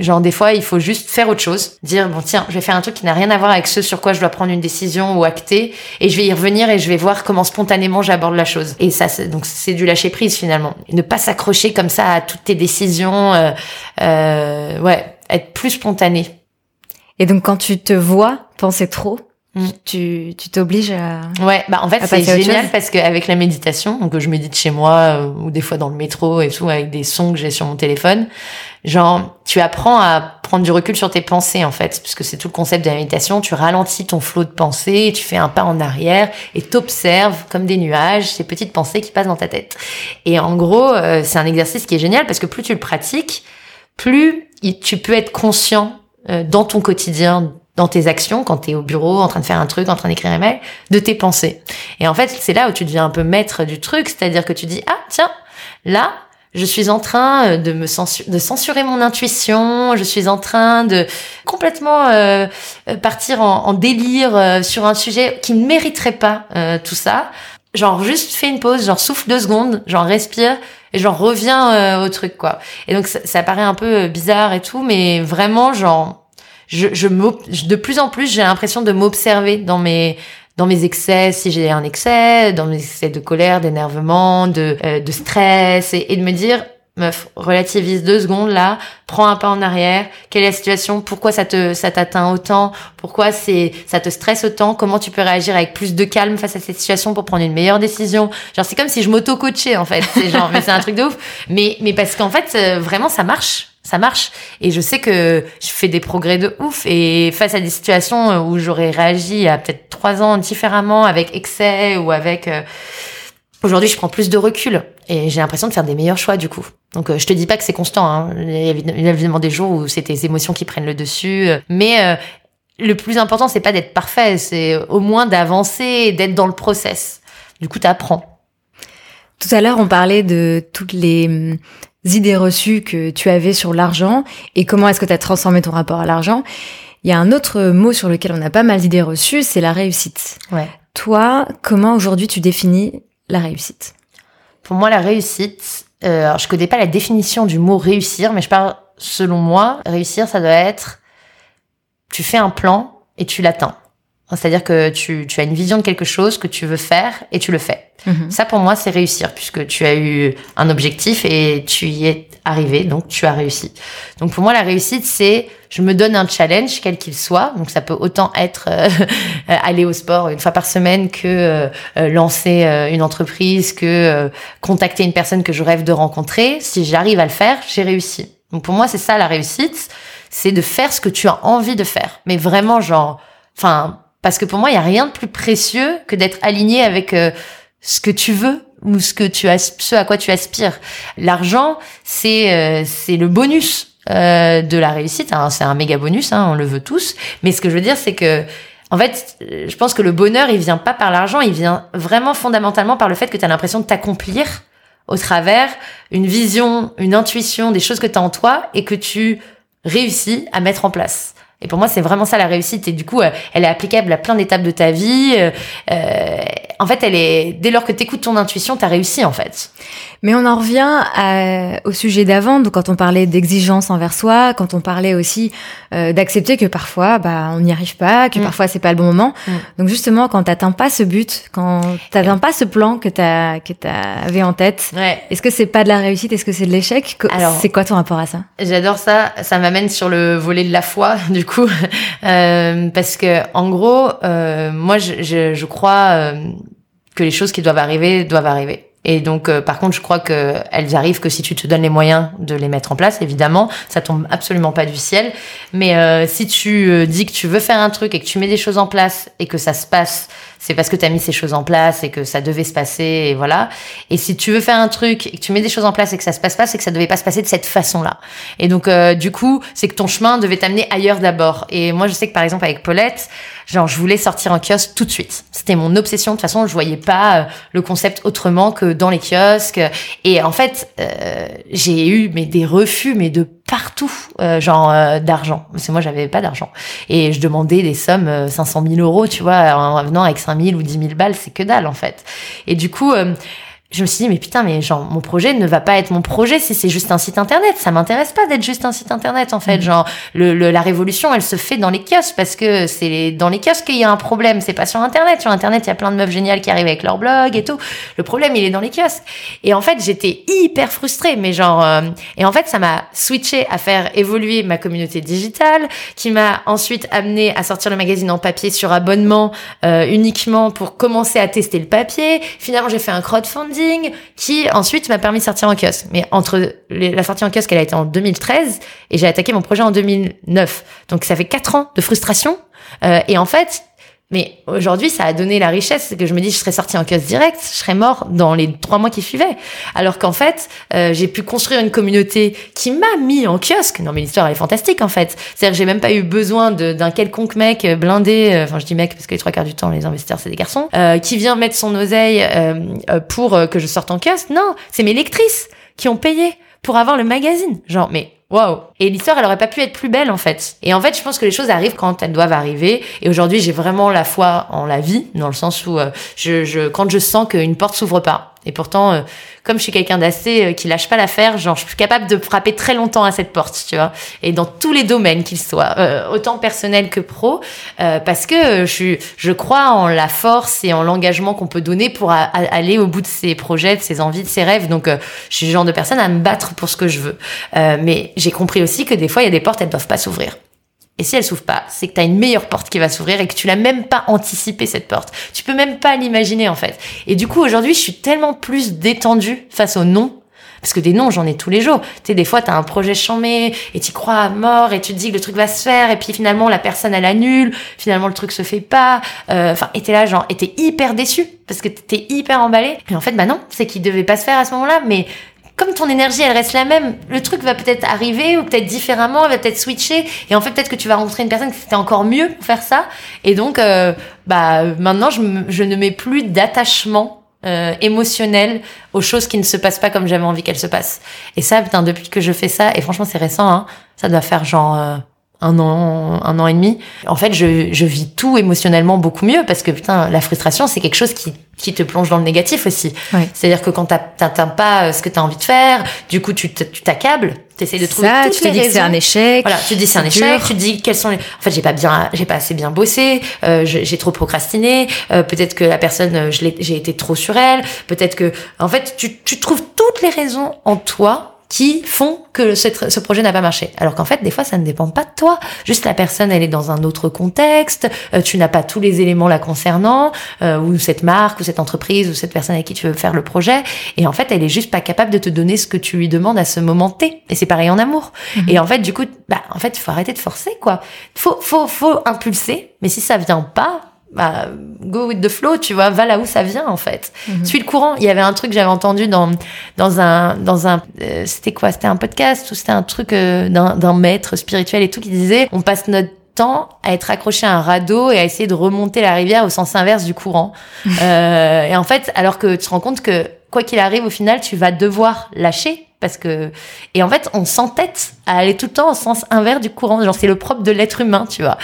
genre des fois il faut juste faire autre chose. Dire bon tiens je vais faire un truc qui n'a rien à voir avec ce sur quoi je dois prendre une décision ou acter et je vais y revenir et je vais voir comment spontanément j'aborde la chose. Et ça c'est donc c'est du lâcher prise finalement. Ne pas s'accrocher comme ça à toutes tes décisions euh, euh, ouais être plus spontané. Et donc, quand tu te vois penser trop, Mm. tu tu t'obliges à... Ouais, bah en fait c'est génial parce qu'avec la méditation, donc je médite chez moi euh, ou des fois dans le métro et tout avec des sons que j'ai sur mon téléphone, genre tu apprends à prendre du recul sur tes pensées en fait, puisque c'est tout le concept de la méditation, tu ralentis ton flot de pensées, tu fais un pas en arrière et t'observes comme des nuages ces petites pensées qui passent dans ta tête. Et en gros, euh, c'est un exercice qui est génial parce que plus tu le pratiques, plus tu peux être conscient euh, dans ton quotidien, dans tes actions, quand tu es au bureau, en train de faire un truc, en train d'écrire un mail, de tes pensées. Et en fait, c'est là où tu deviens un peu maître du truc, c'est-à-dire que tu dis, ah, tiens, là, je suis en train euh, de me censu- de censurer mon intuition, je suis en train de complètement euh, euh, partir en, en délire euh, sur un sujet qui ne mériterait pas euh, tout ça. genre juste fais une pause, genre souffle deux secondes, genre respire et genre reviens euh, au truc quoi. Et donc ça, ça paraît un peu bizarre et tout, mais vraiment genre je, je de plus en plus j'ai l'impression de m'observer dans mes dans mes excès, si j'ai un excès, dans mes excès de colère, d'énervement, de, de stress, et, et de me dire, meuf, relativise deux secondes là, prends un pas en arrière, quelle est la situation, pourquoi ça te ça t'atteint autant, pourquoi c'est ça te stresse autant, comment tu peux réagir avec plus de calme face à cette situation pour prendre une meilleure décision? Genre c'est comme si je m'auto-coachais en fait, c'est genre mais c'est un truc de ouf, mais mais parce qu'en fait euh, vraiment ça marche. Ça marche et je sais que je fais des progrès de ouf et face à des situations où j'aurais réagi a peut-être trois ans différemment avec excès ou avec euh, Aujourd'hui, je prends plus de recul et j'ai l'impression de faire des meilleurs choix du coup. Donc, euh, je te dis pas que c'est constant. Hein. Il y a évidemment des jours où c'est tes émotions qui prennent le dessus, euh, mais euh, le plus important, c'est pas d'être parfait, c'est au moins d'avancer, d'être dans le process. Du coup, t'apprends. Tout à l'heure, on parlait de toutes les hum, idées reçues que tu avais sur l'argent et comment est-ce que tu as transformé ton rapport à l'argent. Il y a un autre mot sur lequel on a pas mal d'idées reçues, c'est la réussite. Ouais. Toi, comment aujourd'hui tu définis la réussite? Pour moi, la réussite, euh, alors je connais pas la définition du mot réussir, mais je parle selon moi, réussir, ça doit être tu fais un plan et tu l'atteins. C'est-à-dire que tu, tu as une vision de quelque chose que tu veux faire et tu le fais. Mhm. Ça, pour moi, c'est réussir puisque tu as eu un objectif et tu y es arrivé, donc tu as réussi. Donc pour moi, la réussite, c'est je me donne un challenge, quel qu'il soit. Donc ça peut autant être euh, *laughs* aller au sport une fois par semaine que euh, euh, lancer une entreprise, que contacter une personne que je rêve de rencontrer. Si j'arrive à le faire, j'ai réussi. Donc pour moi, c'est ça la réussite, c'est de faire ce que tu as envie de faire. Mais vraiment, genre, enfin, parce que pour moi, il y a rien de plus précieux que d'être aligné avec ce que tu veux ou ce que tu as, ce à quoi tu aspires. L'argent, c'est euh, c'est le bonus euh, de la réussite. Hein. C'est un méga bonus, hein, on le veut tous. Mais ce que je veux dire, c'est que en fait, je pense que le bonheur, il vient pas par l'argent, il vient vraiment fondamentalement par le fait que tu as l'impression de t'accomplir au travers une vision, une intuition, des choses que tu as en toi et que tu réussis à mettre en place. Et pour moi, c'est vraiment ça la réussite. Et du coup, euh, elle est applicable à plein d'étapes de ta vie. Euh, euh en fait, elle est dès lors que tu écoutes ton intuition, tu as réussi en fait. Mais on en revient à, au sujet d'avant, donc quand on parlait d'exigence envers soi, quand on parlait aussi euh, d'accepter que parfois, bah, on n'y arrive pas, que mm. parfois c'est pas le bon moment. Mm. Donc justement, quand t'atteins pas ce but, quand t'atteins pas ce plan que t'as que t'avais en tête, ouais. est-ce que c'est pas de la réussite, est-ce que c'est de l'échec? Alors, c'est quoi ton rapport à ça? J'adore ça. Ça m'amène sur le volet de la foi, *laughs* du coup, *laughs* euh, parce que en gros, euh, moi, je, je, je crois euh, que les choses qui doivent arriver doivent arriver. Et donc, euh, par contre, je crois que elles arrivent que si tu te donnes les moyens de les mettre en place. Évidemment, ça tombe absolument pas du ciel. Mais euh, si tu dis que tu veux faire un truc et que tu mets des choses en place et que ça se passe, c'est parce que tu as mis ces choses en place et que ça devait se passer et voilà. Et si tu veux faire un truc et que tu mets des choses en place et que ça se passe pas, c'est que ça devait pas se passer de cette façon-là. Et donc, du coup, c'est que ton chemin devait t'amener ailleurs d'abord. Et moi, je sais que par exemple avec Paulette, genre je voulais sortir en kiosque tout de suite. C'était mon obsession. De toute façon, je voyais pas le concept autrement que dans les kiosques. Et en fait, euh, j'ai eu mais des refus, mais de partout, euh, genre euh, d'argent. Parce que moi, j'avais pas d'argent. Et je demandais des sommes 500 000 euros, tu vois, en venant avec 5 000 ou 10 000 balles, c'est que dalle en fait. Et du coup je me suis dit mais putain mais genre mon projet ne va pas être mon projet si c'est juste un site internet. Ça m'intéresse pas d'être juste un site internet en fait. Mm. genre le, la révolution elle se fait dans les kiosques parce que c'est dans les kiosques qu'il y a un problème. C'est pas sur internet. Sur internet il y a plein de meufs géniales qui arrivent avec leur blog et tout. Le problème il est dans les kiosques. Et en fait j'étais hyper frustrée mais genre euh, et en fait ça m'a switché à faire évoluer ma communauté digitale qui m'a ensuite amené à sortir le magazine en papier sur abonnement euh, uniquement pour commencer à tester le papier. Finalement j'ai fait un crowdfunding qui ensuite m'a permis de sortir en kiosque. Mais entre la sortie en kiosque, elle a été en 2013 et j'ai attaqué mon projet en 2009. Donc ça fait quatre ans de frustration. Euh, et en fait, mais aujourd'hui, ça a donné la richesse que je me dis, je serais sortie en kiosque direct, je serais mort dans les trois mois qui suivaient. Alors qu'en fait, euh, j'ai pu construire une communauté qui m'a mis en kiosque. Non, mais l'histoire est fantastique en fait. C'est-à-dire que j'ai même pas eu besoin d'un quelconque mec blindé. Euh, enfin, je dis mec parce que les trois quarts du temps, les investisseurs c'est des garçons euh, qui vient mettre son oseille pour que je sorte en kiosque. Non, c'est mes lectrices qui ont payé pour avoir le magazine. Genre, mais Waouh Et l'histoire, elle aurait pas pu être plus belle en fait. Et en fait, je pense que les choses arrivent quand elles doivent arriver. Et aujourd'hui, j'ai vraiment la foi en la vie, dans le sens où euh, je, je, quand je sens qu'une porte s'ouvre pas. Et pourtant, euh, comme je suis quelqu'un d'assez euh, qui lâche pas l'affaire, genre je suis capable de frapper très longtemps à cette porte, tu vois. Et dans tous les domaines qu'ils soient, autant personnel que pro, parce que je suis, je crois en la force et en l'engagement qu'on peut donner pour aller au bout de ses projets, de ses envies, de ses rêves. Donc, je suis le genre de personne à me battre pour ce que je veux. mais j'ai compris aussi que des fois, il y a des portes, elles doivent pas s'ouvrir. Et si elle s'ouvre pas, c'est que tu as une meilleure porte qui va s'ouvrir et que tu l'as même pas anticipé cette porte. Tu peux même pas l'imaginer en fait. Et du coup aujourd'hui, je suis tellement plus détendue face aux non parce que des noms, j'en ai tous les jours. Tu sais, des fois, tu as un projet chamé et tu crois à mort et tu te dis que le truc va se faire et puis finalement, la personne, elle annule. Finalement, le truc se fait pas. Euh, enfin, et t'es là, genre, et t'es hyper déçu parce que t'es hyper emballé. Et en fait, bah non, c'est qu'il devait pas se faire à ce moment-là. Mais comme ton énergie elle reste la même, le truc va peut-être arriver ou peut-être différemment, il va peut-être switcher et en fait peut-être que tu vas rencontrer une personne qui c'était encore mieux pour faire ça et donc euh, bah maintenant je, je ne mets plus d'attachement euh, émotionnel aux choses qui ne se passent pas comme j'avais envie qu'elles se passent. Et ça putain depuis que je fais ça et franchement c'est récent hein, ça doit faire genre euh, un an, un an et demi. En fait, je, je vis tout émotionnellement beaucoup mieux parce que putain, la frustration, c'est quelque chose qui, qui te plonge dans le négatif aussi. C'est-à-dire que quand t'atteins pas euh, ce que t'as envie de faire, du coup, tu t'accables, t'essayes de trouver ça, toutes tu te dis que c'est un échec. Voilà, tu te dis c'est un échec, tu te dis quels sont les... En fait, j'ai pas bien, j'ai pas assez bien bossé, euh, j'ai trop procrastiné, euh, peut-être que la personne, euh, j'ai été trop sur elle, peut-être que... En fait, tu, tu trouves toutes les raisons en toi qui font que ce projet n'a pas marché. Alors qu'en fait, des fois, ça ne dépend pas de toi. Juste la personne, elle est dans un autre contexte, euh, tu n'as pas tous les éléments la concernant, euh, ou cette marque, ou cette entreprise, ou cette personne avec qui tu veux faire le projet. Et en fait, elle est juste pas capable de te donner ce que tu lui demandes à ce moment T. Et c'est pareil en amour. Mhm. Et en fait, du coup, bah, en fait, faut arrêter de forcer, quoi. Faut, faut, faut impulser. Mais si ça vient pas, bah, go with the flow, tu vois, va là où ça vient en fait. Mhm. Suis le courant. Il y avait un truc que j'avais entendu dans dans un dans un euh, c'était quoi? C'était un podcast ou c'était un truc euh, d'un maître spirituel et tout qui disait on passe notre temps à être accroché à un radeau et à essayer de remonter la rivière au sens inverse du courant. *laughs* euh, et en fait, alors que tu te rends compte que quoi qu'il arrive, au final, tu vas devoir lâcher parce que et en fait on s'entête à aller tout le temps au sens inverse du courant genre c'est le propre de l'être humain tu vois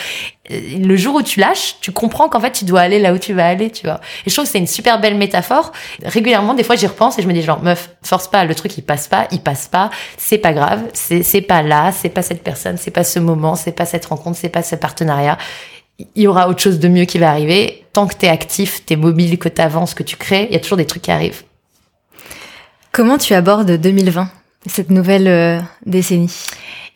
le jour où tu lâches tu comprends qu'en fait tu dois aller là où tu vas aller tu vois. Et je trouve que c'est une super belle métaphore. Régulièrement des fois j'y repense et je me dis genre meuf force pas le truc il passe pas il passe pas c'est pas grave c'est pas là c'est pas cette personne c'est pas ce moment c'est pas cette rencontre c'est pas ce partenariat. Il y aura autre chose de mieux qui va arriver. Tant que t'es actif t'es mobile que t'avances que tu crées il y a toujours des trucs qui arrivent. Comment tu abordes 2020, cette nouvelle euh, décennie?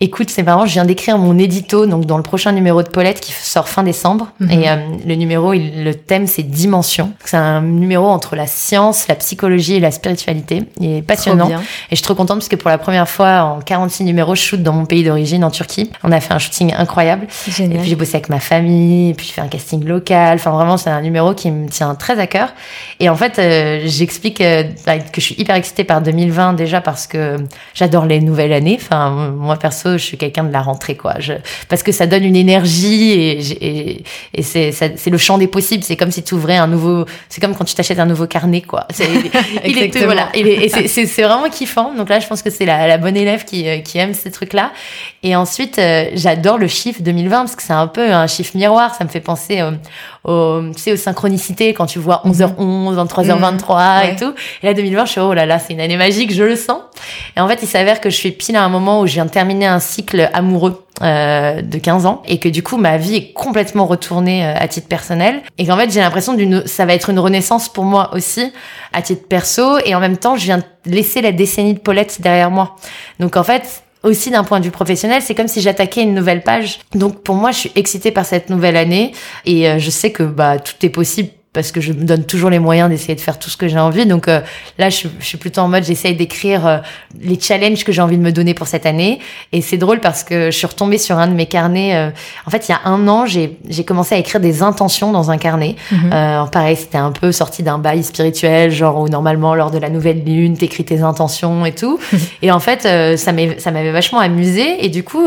Écoute, c'est marrant, je viens d'écrire mon édito donc dans le prochain numéro de Paulette qui sort fin décembre. Mhm. Et euh, le numéro, le thème, c'est Dimension. C'est un numéro entre la science, la psychologie et la spiritualité. Il est passionnant. Et je suis trop contente parce que pour la première fois en 46 numéros, je shoot dans mon pays d'origine, en Turquie. On a fait un shooting incroyable. Génial. Et puis j'ai bossé avec ma famille, et puis j'ai fait un casting local. Enfin vraiment, c'est un numéro qui me tient très à cœur. Et en fait, euh, j'explique euh, que je suis hyper excitée par 2020 déjà parce que j'adore les nouvelles années. Enfin, moi perso, je suis quelqu'un de la rentrée, quoi. Je, parce que ça donne une énergie et, et, c'est, c'est le champ des possibles. C'est comme si tu ouvrais un nouveau, c'est comme quand tu t'achètes un nouveau carnet, quoi. Il est, voilà. et c'est, vraiment kiffant. Donc là, je pense que c'est la, la bonne élève qui, euh, qui aime ces trucs-là. Et ensuite, euh, j'adore le chiffre 2020 parce que c'est un peu un chiffre miroir. Ça me fait penser euh, au, tu sais, aux synchronicités quand tu vois 11h11, 23h23 et tout. Et là, 2020, je suis, oh là là, c'est une année magique, je le sens. Et en fait, il s'avère que je suis pile à un moment où je viens de terminer un cycle amoureux euh, de 15 ans et que du coup ma vie est complètement retournée euh, à titre personnel. Et qu'en fait j'ai l'impression d'une ça va être une renaissance pour moi aussi à titre perso. Et en même temps je viens de laisser la décennie de Paulette derrière moi. Donc en fait aussi d'un point de vue professionnel, c'est comme si j'attaquais une nouvelle page. Donc pour moi, je suis excitée par cette nouvelle année et euh, je sais que bah tout est possible parce que je me donne toujours les moyens d'essayer de faire tout ce que j'ai envie. Donc euh, là, je, je, suis plutôt en mode, j'essaye d'écrire euh, les challenges que j'ai envie de me donner pour cette année. Et c'est drôle parce que je suis retombée sur un de mes carnets. Euh, en fait, il y a un an, j'ai commencé à écrire des intentions dans un carnet. Mhm. pareil, c'était un peu sorti d'un bail spirituel, genre où normalement, lors de la nouvelle lune, t'écris tes intentions et tout. *laughs* et en fait, ça m'avait vachement amusé. Et du coup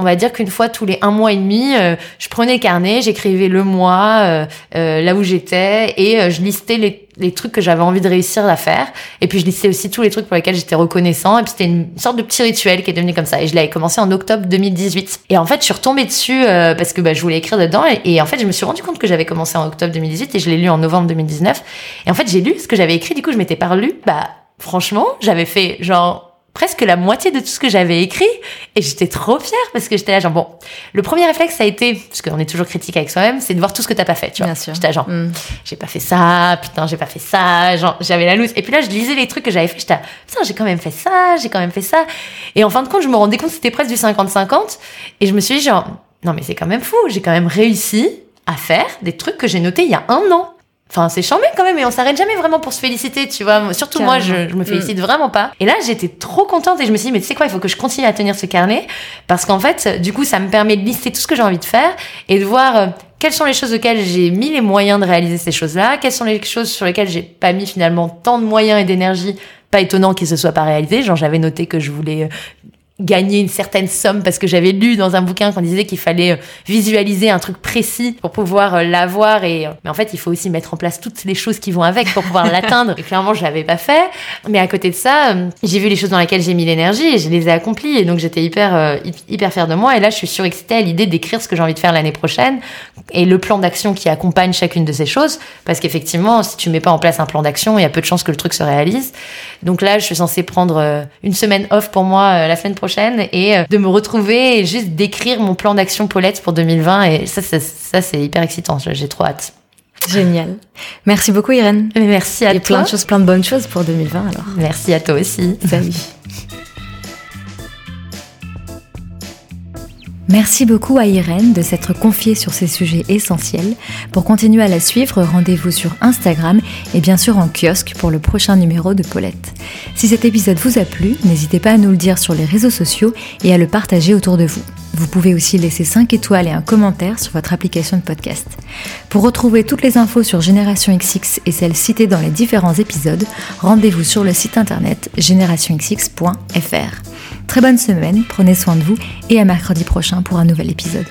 on va dire qu'une fois tous les un mois et demi, euh, je prenais le carnet, j'écrivais le mois, euh, euh, là où j'étais, et je listais les, les trucs que j'avais envie de réussir à faire. Et puis je listais aussi tous les trucs pour lesquels j'étais reconnaissant. Et puis c'était une sorte de petit rituel qui est devenu comme ça. Et je l'avais commencé en octobre 2018. Et en fait, je suis retombée dessus parce que bah, je voulais écrire dedans. Et, et, en fait, je me suis rendu compte que j'avais commencé en octobre 2018 et je l'ai lu en novembre 2019. Et en fait, j'ai lu ce que j'avais écrit. Du coup, je m'étais pas relu. Bah, franchement, j'avais fait genre presque la moitié de tout ce que j'avais écrit et j'étais trop fière parce que j'étais là genre bon le premier réflexe ça a été parce qu'on est toujours critique avec soi-même c'est de voir tout ce que t'as pas fait tu vois. J'étais là genre mm. j'ai pas fait ça putain j'ai pas fait ça genre j'avais la loose. Et puis là je lisais les trucs que j'avais fait j'étais là putain j'ai quand même fait ça j'ai quand même fait ça. Et en fin de compte je me rendais compte que c'était presque du 50-50 et je me suis dit genre non mais c'est quand même fou j'ai quand même réussi à faire des trucs que j'ai notés il y a un an Enfin, c'est chambé quand même, et on s'arrête jamais vraiment pour se féliciter, tu vois. Surtout moi, je, je, me félicite mm. vraiment pas. Et là, j'étais trop contente et je me suis dit, mais tu sais quoi, il faut que je continue à tenir ce carnet parce qu'en fait, du coup, ça me permet de lister tout ce que j'ai envie de faire et de voir euh, quelles sont les choses auxquelles j'ai mis les moyens de réaliser ces choses-là, quelles sont les choses sur lesquelles j'ai pas mis finalement tant de moyens et d'énergie pas étonnant qu'ils se soient pas réalisés. Genre, j'avais noté que je voulais euh, gagner une certaine somme parce que j'avais lu dans un bouquin qu'on disait qu'il fallait euh, visualiser un truc précis pour pouvoir euh, l'avoir et euh, mais en fait il faut aussi mettre en place toutes les choses qui vont avec pour pouvoir *laughs* l'atteindre. Et clairement je l'avais pas fait. Mais à côté de ça j'ai vu les choses dans lesquelles j'ai mis l'énergie et je les ai accomplies. Et donc j'étais hyper hyper fière de moi. Et là je suis surexcitée à l'idée d'écrire ce que j'ai envie de faire l'année prochaine et le plan d'action qui accompagne chacune de ces choses. Parce qu'effectivement si tu mets pas en place un plan d'action il y a peu de chances que le truc se réalise. Donc là je suis censée prendre une semaine off pour moi la semaine prochaine et euh, de me retrouver et juste d'écrire mon plan d'action Paulette pour 2020. Et ça, ça, c'est hyper excitant. J'ai trop hâte. Génial. Merci beaucoup, Irène. Merci à toi. Et plein de choses, plein de bonnes choses pour 2020 alors. Merci à toi aussi. Salut. Merci beaucoup à Irène de s'être confiée sur ces sujets essentiels. Pour continuer à la suivre, rendez-vous sur Instagram et bien sûr en kiosque pour le prochain numéro de Paulette. Si cet épisode vous a plu, n'hésitez pas à nous le dire sur les réseaux sociaux et à le partager autour de vous. Vous pouvez aussi laisser 5 étoiles et un commentaire sur votre application de podcast. Pour retrouver toutes les infos sur Génération XX et celles citées dans les différents épisodes, rendez-vous sur le site internet générationxx.fr. Très bonne semaine, prenez soin de vous et à mercredi prochain pour un nouvel épisode.